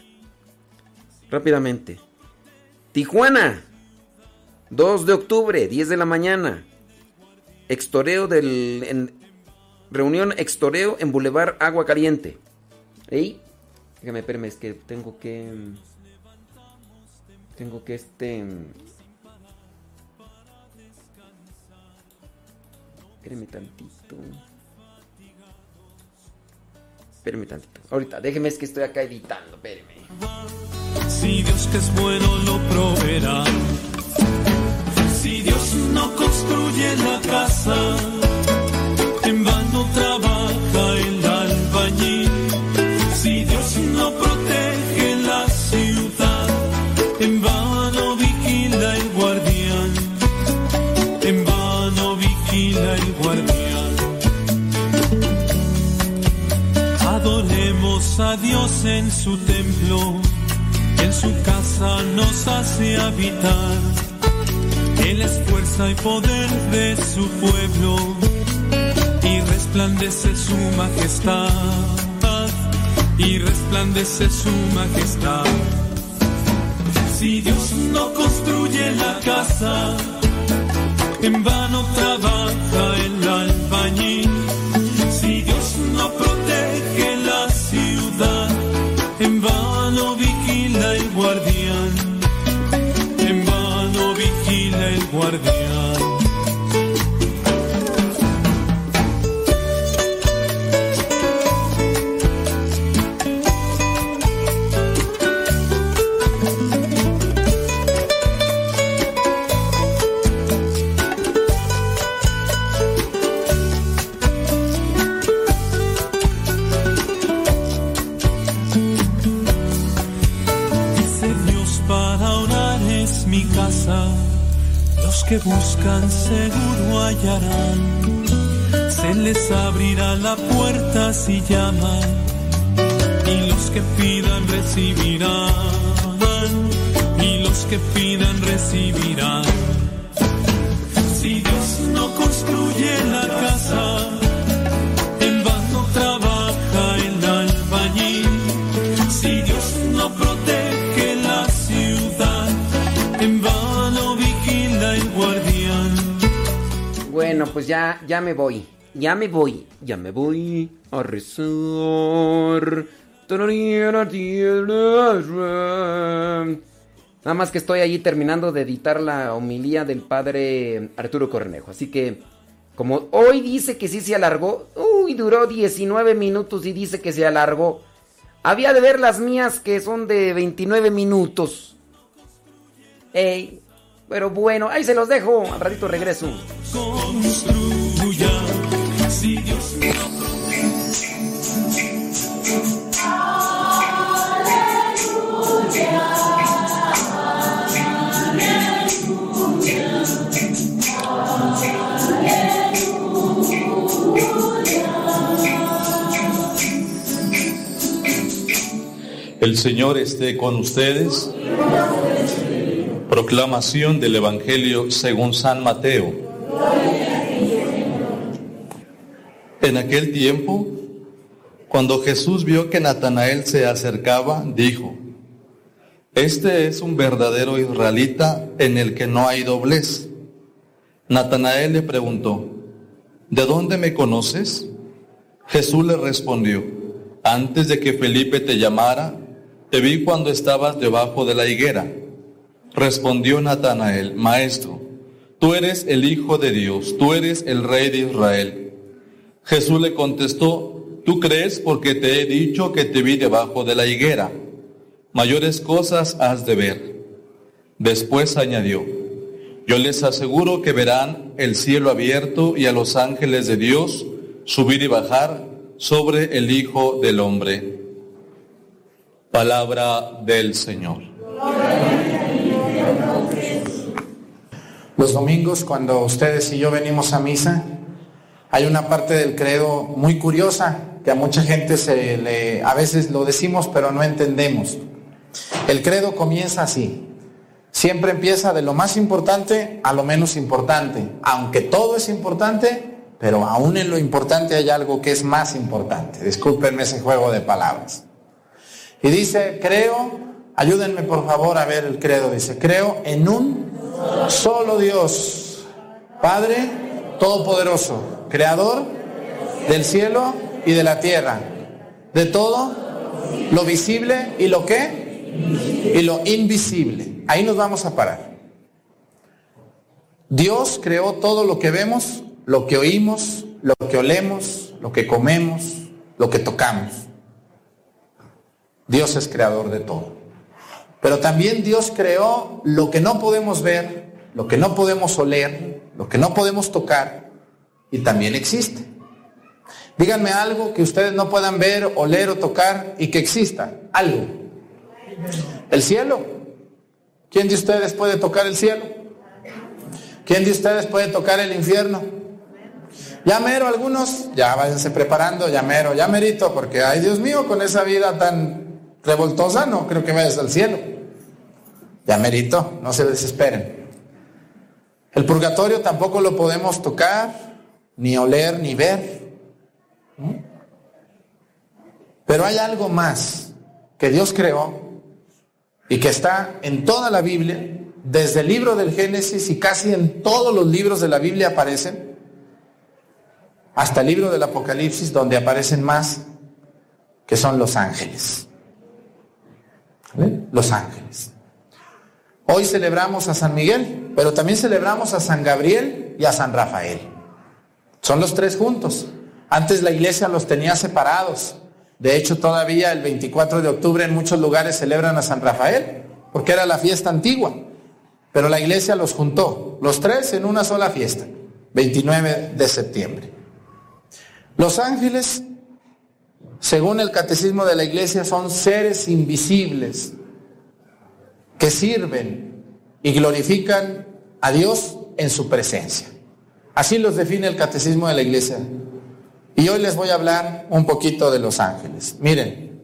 Rápidamente. Tijuana, 2 de octubre, 10 de la mañana. Extoreo del. en- reunión Extoreo en Boulevard Agua Caliente. ¿Ey? Déjame, espérame, es que tengo que. Tengo que este. Espérame tantito. Espérame tantito. Ahorita, déjeme, es que estoy acá editando, espérame. Si Dios que es bueno lo proveerá. Si Dios no construye la casa, en vano trabaja el albañil. Si Dios no protege la ciudad, en vano vigila el guardián. En vano vigila el guardián. Adoremos a Dios en su templo, en su casa nos hace habitar. Él es fuerza y poder de su pueblo y resplandece su majestad. Y resplandece su majestad. Si Dios no construye la casa, en vano trabaja el albañil. guardián. Buscan seguro hallarán, se les abrirá la puerta si llaman, y los que pidan recibirán, y los que pidan recibirán. Pues ya, ya me voy. Ya me voy. Ya me voy a rezar. Nada más que estoy allí terminando de editar la homilía del padre Arturo Cornejo. Así que, como hoy dice que sí se alargó, uy, duró 19 minutos y dice que se alargó. Había de ver las mías que son de 29 minutos. Ey, pero bueno, ahí se los dejo. Al ratito regreso. Construya, si Dios El Señor esté con ustedes. Proclamación del Evangelio según San Mateo. En aquel tiempo, cuando Jesús vio que Natanael se acercaba, dijo, Este es un verdadero israelita en el que no hay doblez. Natanael le preguntó, ¿De dónde me conoces? Jesús le respondió, Antes de que Felipe te llamara, te vi cuando estabas debajo de la higuera. Respondió Natanael, Maestro, tú eres el Hijo de Dios, tú eres el Rey de Israel. Jesús le contestó, tú crees porque te he dicho que te vi debajo de la higuera. Mayores cosas has de ver. Después añadió, yo les aseguro que verán el cielo abierto y a los ángeles de Dios subir y bajar sobre el Hijo del Hombre. Palabra del Señor. Los domingos, cuando ustedes y yo venimos a misa, hay una parte del credo muy curiosa que a mucha gente se le, a veces lo decimos pero no entendemos. El credo comienza así. Siempre empieza de lo más importante a lo menos importante. Aunque todo es importante, pero aún en lo importante hay algo que es más importante. Discúlpenme ese juego de palabras. Y dice, creo, ayúdenme por favor a ver el credo, dice, creo en un solo Dios, Padre Todopoderoso, Creador del cielo y de la tierra, de todo lo visible y lo que, y lo invisible. Ahí nos vamos a parar. Dios creó todo lo que vemos, lo que oímos, lo que olemos, lo que comemos, lo que tocamos. Dios es creador de todo. Pero también Dios creó lo que no podemos ver, lo que no podemos oler, lo que no podemos tocar, y también existe. Díganme algo que ustedes no puedan ver, oler o tocar y que exista. Algo. El cielo. ¿Quién de ustedes puede tocar el cielo? ¿Quién de ustedes puede tocar el infierno? Ya algunos, ya váyanse preparando, ya mero, ya porque ay Dios mío, con esa vida tan revoltosa, no creo que vayas al cielo. Ya merito, no se desesperen. El purgatorio tampoco lo podemos tocar, ni oler, ni ver. Pero hay algo más que Dios creó y que está en toda la Biblia, desde el libro del Génesis y casi en todos los libros de la Biblia aparecen, hasta el libro del Apocalipsis donde aparecen más, que son los ángeles. Los ángeles. Hoy celebramos a San Miguel, pero también celebramos a San Gabriel y a San Rafael. Son los tres juntos. Antes la iglesia los tenía separados. De hecho, todavía el 24 de octubre en muchos lugares celebran a San Rafael, porque era la fiesta antigua. Pero la iglesia los juntó, los tres en una sola fiesta, 29 de septiembre. Los ángeles, según el catecismo de la iglesia, son seres invisibles que sirven y glorifican a Dios en su presencia. Así los define el catecismo de la iglesia. Y hoy les voy a hablar un poquito de los ángeles. Miren,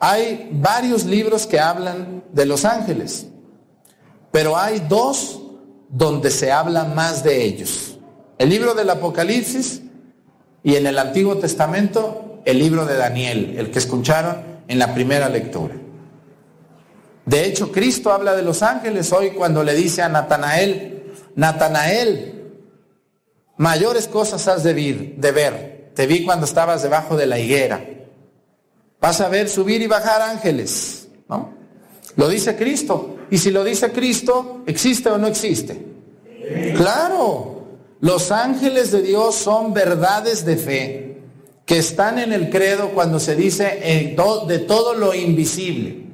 hay varios libros que hablan de los ángeles, pero hay dos donde se habla más de ellos. El libro del Apocalipsis y en el Antiguo Testamento el libro de Daniel, el que escucharon en la primera lectura. De hecho, Cristo habla de los ángeles hoy cuando le dice a Natanael, Natanael, mayores cosas has de, de ver. Te vi cuando estabas debajo de la higuera. Vas a ver subir y bajar ángeles. ¿no? Lo dice Cristo. Y si lo dice Cristo, ¿existe o no existe? Claro. Los ángeles de Dios son verdades de fe que están en el credo cuando se dice to- de todo lo invisible.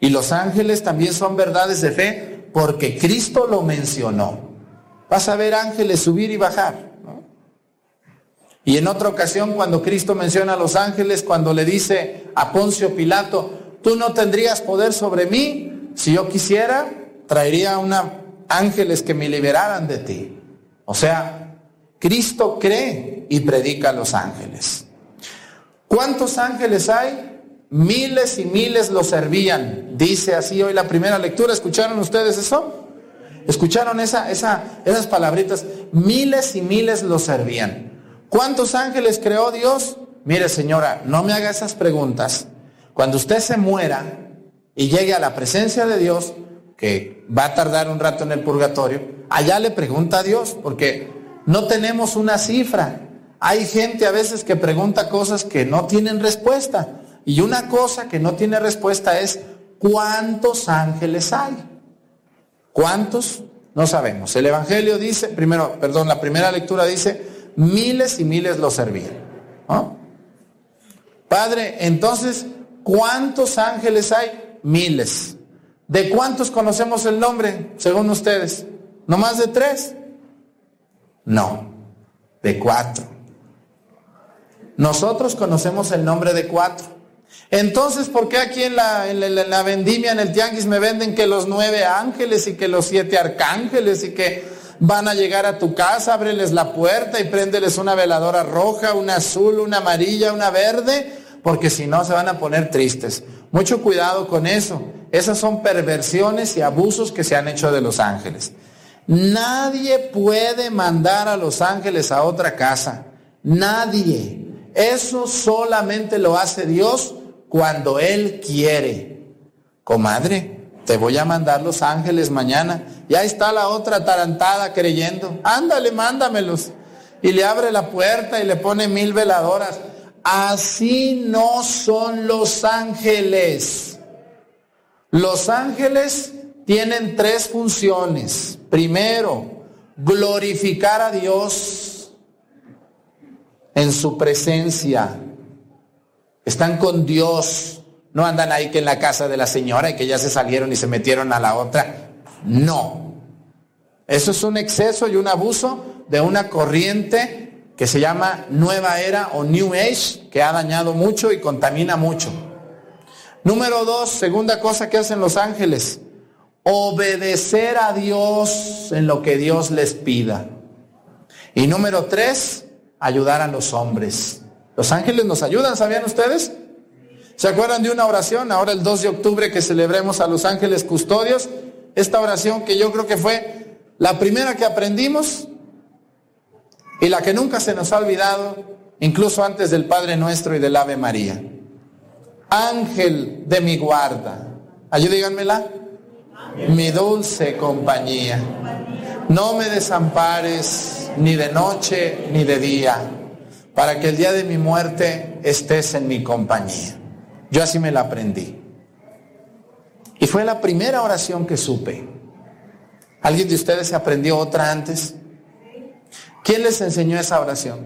Y los ángeles también son verdades de fe porque Cristo lo mencionó. Vas a ver ángeles subir y bajar. Y en otra ocasión, cuando Cristo menciona a los ángeles, cuando le dice a Poncio Pilato, tú no tendrías poder sobre mí, si yo quisiera, traería una ángeles que me liberaran de ti. O sea, Cristo cree y predica a los ángeles. ¿Cuántos ángeles hay? Miles y miles lo servían. Dice así hoy la primera lectura. ¿Escucharon ustedes eso? ¿Escucharon esa, esa, esas palabritas? Miles y miles lo servían. ¿Cuántos ángeles creó Dios? Mire señora, no me haga esas preguntas. Cuando usted se muera y llegue a la presencia de Dios, que va a tardar un rato en el purgatorio, allá le pregunta a Dios, porque no tenemos una cifra. Hay gente a veces que pregunta cosas que no tienen respuesta. Y una cosa que no tiene respuesta es, ¿cuántos ángeles hay? ¿Cuántos? No sabemos. El Evangelio dice, primero, perdón, la primera lectura dice, miles y miles lo servían. ¿no? Padre, entonces, ¿cuántos ángeles hay? Miles. ¿De cuántos conocemos el nombre, según ustedes? ¿No más de tres? No, de cuatro. Nosotros conocemos el nombre de cuatro. Entonces, ¿por qué aquí en la, en la- en la vendimia, en el tianguis, me venden que los nueve ángeles y que los siete arcángeles y que van a llegar a tu casa, ábreles la puerta y préndeles una veladora roja, una azul, una amarilla, una verde? Porque si no se van a poner tristes. Mucho cuidado con eso. Esas son perversiones y abusos que se han hecho de los ángeles. Nadie puede mandar a los ángeles a otra casa. Nadie. Eso solamente lo hace Dios cuando Él quiere. Comadre, te voy a mandar los ángeles mañana. Ya está la otra tarantada creyendo. Ándale, mándamelos. Y le abre la puerta y le pone mil veladoras. Así no son los ángeles. Los ángeles tienen tres funciones. Primero, glorificar a Dios en su presencia. Están con Dios. No andan ahí que en la casa de la señora y que ya se salieron y se metieron a la otra. No. Eso es un exceso y un abuso de una corriente que se llama Nueva Era o New Age, que ha dañado mucho y contamina mucho. Número dos, segunda cosa que hacen los ángeles, obedecer a Dios en lo que Dios les pida. Y número tres, ayudar a los hombres. Los ángeles nos ayudan, ¿sabían ustedes? ¿Se acuerdan de una oración? Ahora el 2 de octubre que celebremos a los ángeles custodios. Esta oración que yo creo que fue la primera que aprendimos y la que nunca se nos ha olvidado, incluso antes del Padre Nuestro y del Ave María. Ángel de mi guarda. Ayúdenmela. Mi dulce compañía. No me desampares ni de noche ni de día, para que el día de mi muerte estés en mi compañía. Yo así me la aprendí. Y fue la primera oración que supe. ¿Alguien de ustedes se aprendió otra antes? ¿Quién les enseñó esa oración?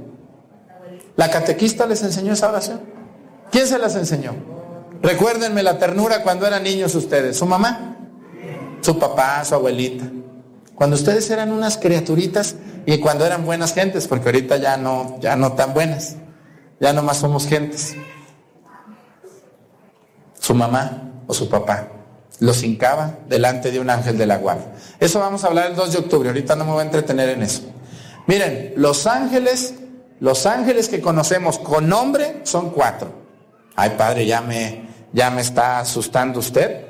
¿La catequista les enseñó esa oración? ¿Quién se las enseñó? Recuérdenme la ternura cuando eran niños ustedes. ¿Su mamá? ¿Su papá? ¿Su abuelita? Cuando ustedes eran unas criaturitas y cuando eran buenas gentes, porque ahorita ya no, ya no tan buenas. Ya nomás somos gentes. Su mamá o su papá. Los hincaba delante de un ángel de la guardia. Eso vamos a hablar el 2 de octubre, ahorita no me voy a entretener en eso. Miren, los ángeles, los ángeles que conocemos con nombre son cuatro. Ay, padre, ya me, ya me está asustando usted.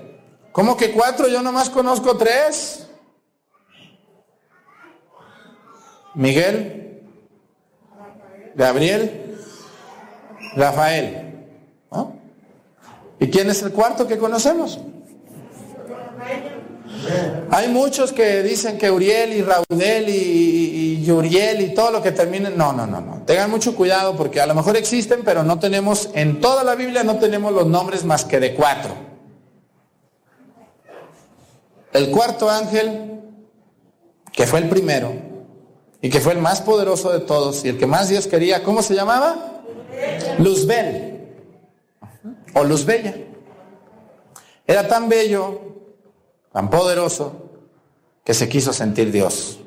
¿Cómo que cuatro? Yo nomás conozco tres. Miguel, Gabriel, Rafael. ¿no? ¿Y quién es el cuarto que conocemos? Hay muchos que dicen que Uriel y Raudel y, y Uriel y todo lo que terminen. No, no, no, no. Tengan mucho cuidado porque a lo mejor existen, pero no tenemos, en toda la Biblia no tenemos los nombres más que de cuatro. El cuarto ángel, que fue el primero y que fue el más poderoso de todos y el que más Dios quería, ¿cómo se llamaba? Luzbel o Luz Bella. Era tan bello, tan poderoso, que se quiso sentir Dios.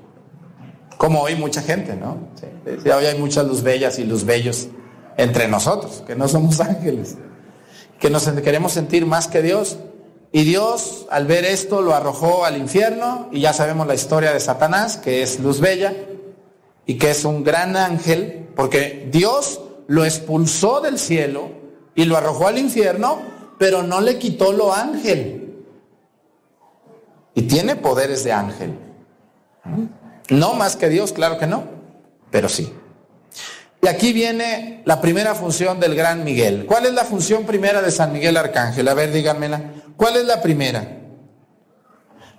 Como hoy mucha gente, ¿no? Sí, hoy hay muchas luz bellas y luz bellos entre nosotros, que no somos ángeles, que nos queremos sentir más que Dios. Y Dios, al ver esto, lo arrojó al infierno, y ya sabemos la historia de Satanás, que es luz bella, y que es un gran ángel, porque Dios lo expulsó del cielo y lo arrojó al infierno, pero no le quitó lo ángel. Y tiene poderes de ángel. No más que Dios, claro que no, pero sí. Y aquí viene la primera función del gran Miguel. ¿Cuál es la función primera de San Miguel Arcángel? A ver, díganmela. ¿Cuál es la primera?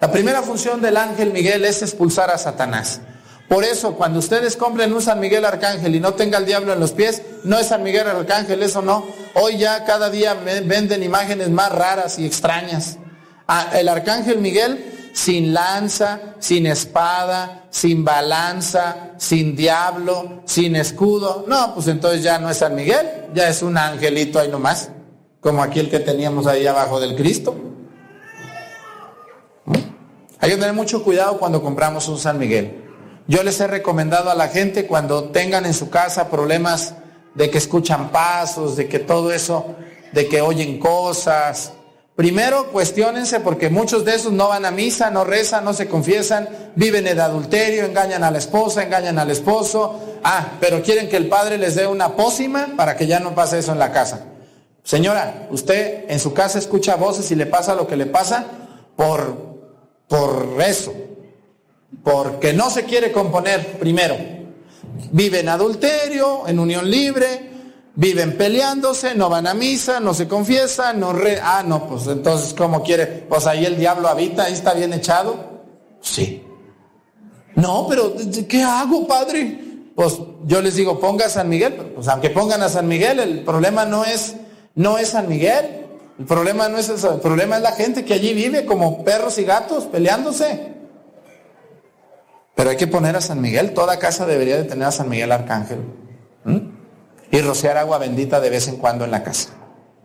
La primera función del ángel Miguel es expulsar a Satanás. Por eso, cuando ustedes compren un San Miguel Arcángel y no tenga el diablo en los pies, no es San Miguel Arcángel, eso no. Hoy ya cada día venden imágenes más raras y extrañas. Ah, el Arcángel Miguel sin lanza, sin espada, sin balanza, sin diablo, sin escudo. No, pues entonces ya no es San Miguel, ya es un angelito ahí nomás, como aquel que teníamos ahí abajo del Cristo. Hay que tener mucho cuidado cuando compramos un San Miguel. Yo les he recomendado a la gente cuando tengan en su casa problemas de que escuchan pasos, de que todo eso, de que oyen cosas. Primero cuestionense porque muchos de esos no van a misa, no rezan, no se confiesan, viven en adulterio, engañan a la esposa, engañan al esposo. Ah, pero quieren que el padre les dé una pócima para que ya no pase eso en la casa. Señora, usted en su casa escucha voces y le pasa lo que le pasa por, por eso, porque no se quiere componer primero. Vive en adulterio, en unión libre, viven peleándose, no van a misa, no se confiesan, no re... Ah, no, pues entonces, ¿cómo quiere? Pues ahí el diablo habita, ahí está bien echado. Sí. No, pero ¿qué hago, padre? Pues yo les digo, ponga a San Miguel, pues aunque pongan a San Miguel, el problema no es, no es San Miguel, el problema no es eso, el problema es la gente que allí vive como perros y gatos peleándose. Pero hay que poner a San Miguel, toda casa debería de tener a San Miguel Arcángel. Y rociar agua bendita de vez en cuando en la casa.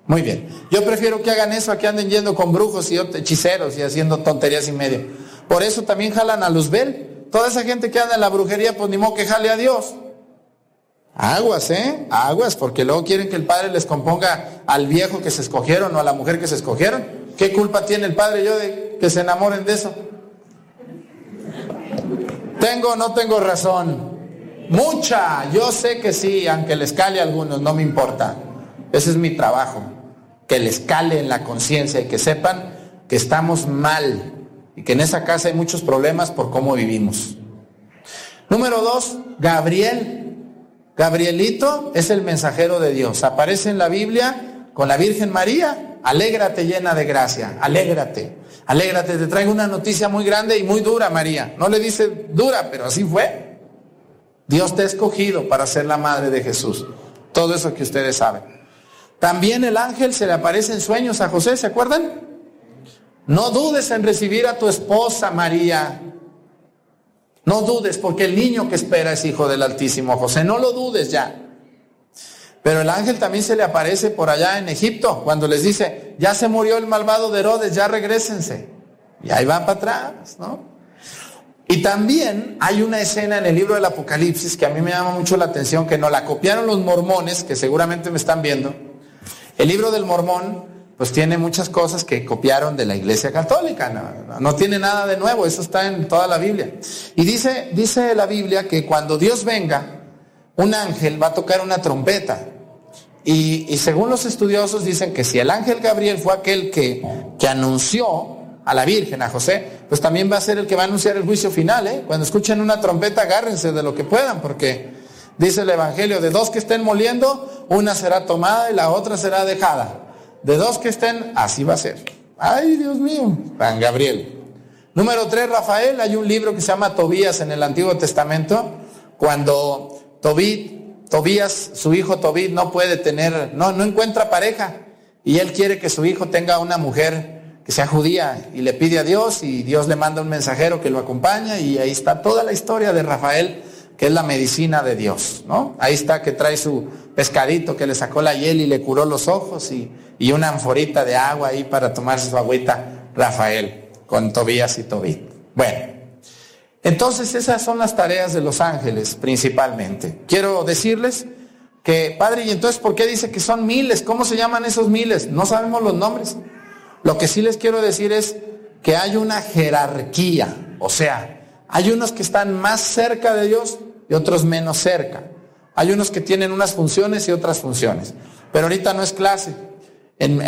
Muy bien. Yo prefiero que hagan eso a que anden yendo con brujos y hechiceros y haciendo tonterías y medio. Por eso también jalan a Luzbel. Toda esa gente que anda en la brujería, pues ni modo que jale a Dios. Aguas, ¿eh? Aguas, porque luego quieren que el padre les componga al viejo que se escogieron o a la mujer que se escogieron. ¿Qué culpa tiene el padre yo de que se enamoren de eso? ¿Tengo no tengo razón? Mucha, yo sé que sí, aunque les cale a algunos, no me importa. Ese es mi trabajo, que les cale en la conciencia y que sepan que estamos mal y que en esa casa hay muchos problemas por cómo vivimos. Número dos, Gabriel. Gabrielito es el mensajero de Dios. Aparece en la Biblia con la Virgen María. Alégrate llena de gracia, alégrate. Alégrate, te traigo una noticia muy grande y muy dura, María. No le dice dura, pero así fue. Dios te ha escogido para ser la madre de Jesús. Todo eso que ustedes saben. También el ángel se le aparece en sueños a José, ¿se acuerdan? No dudes en recibir a tu esposa María. No dudes porque el niño que espera es hijo del Altísimo José. No lo dudes ya. Pero el ángel también se le aparece por allá en Egipto cuando les dice, ya se murió el malvado de Herodes, ya regresense. Y ahí van para atrás, ¿no? Y también hay una escena en el libro del Apocalipsis que a mí me llama mucho la atención, que no la copiaron los mormones, que seguramente me están viendo. El libro del mormón pues tiene muchas cosas que copiaron de la Iglesia Católica. No, no tiene nada de nuevo, eso está en toda la Biblia. Y dice, dice la Biblia que cuando Dios venga, un ángel va a tocar una trompeta. Y, según los estudiosos dicen que si el ángel Gabriel fue aquel que, que anunció a la Virgen, a José, pues también va a ser el que va a anunciar el juicio final. ¿eh? Cuando escuchen una trompeta, agárrense de lo que puedan, porque dice el Evangelio, de dos que estén moliendo, una será tomada y la otra será dejada. De dos que estén, así va a ser. Ay, Dios mío, San Gabriel. Número tres, Rafael, hay un libro que se llama Tobías en el Antiguo Testamento, cuando Tobit, Tobías, su hijo Tobit no puede tener, no, no encuentra pareja y él quiere que su hijo tenga una mujer que sea judía y le pide a Dios y Dios le manda un mensajero que lo acompaña y ahí está toda la historia de Rafael, que es la medicina de Dios, ¿no? Ahí está que trae su pescadito que le sacó la hiel y le curó los ojos y, y una anforita de agua ahí para tomarse su agüita Rafael con Tobías y Tobit. Bueno, entonces esas son las tareas de los ángeles principalmente. Quiero decirles que, Padre, ¿y entonces por qué dice que son miles? ¿Cómo se llaman esos miles? No sabemos los nombres. Lo que sí les quiero decir es que hay una jerarquía, o sea, hay unos que están más cerca de Dios y otros menos cerca. Hay unos que tienen unas funciones y otras funciones. Pero ahorita no es clase.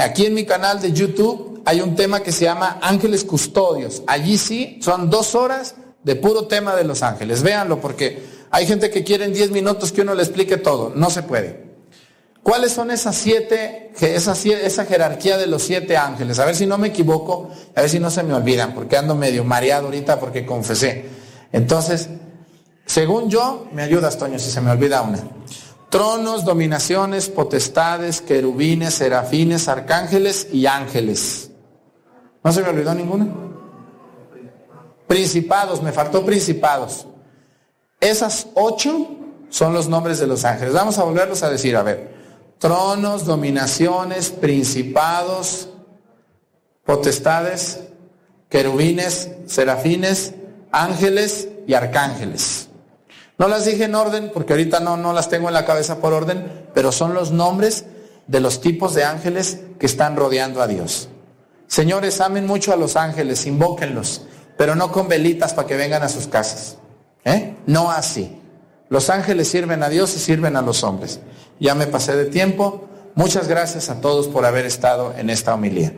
Aquí en mi canal de YouTube hay un tema que se llama Ángeles Custodios. Allí sí son dos horas de puro tema de los ángeles. Véanlo porque hay gente que quiere en 10 minutos que uno le explique todo. No se puede. ¿Cuáles son esas siete, esa, esa jerarquía de los siete ángeles? A ver si no me equivoco, a ver si no se me olvidan, porque ando medio mareado ahorita porque confesé. Entonces, según yo, me ayudas, Toño, si se me olvida una. Tronos, dominaciones, potestades, querubines, serafines, arcángeles y ángeles. ¿No se me olvidó ninguna? Principados, me faltó principados. Esas ocho son los nombres de los ángeles. Vamos a volverlos a decir, a ver. Tronos, dominaciones, principados, potestades, querubines, serafines, ángeles y arcángeles. No las dije en orden porque ahorita no, no las tengo en la cabeza por orden, pero son los nombres de los tipos de ángeles que están rodeando a Dios. Señores, amen mucho a los ángeles, invóquenlos, pero no con velitas para que vengan a sus casas. ¿eh? No así. Los ángeles sirven a Dios y sirven a los hombres. Ya me pasé de tiempo. Muchas gracias a todos por haber estado en esta homilía.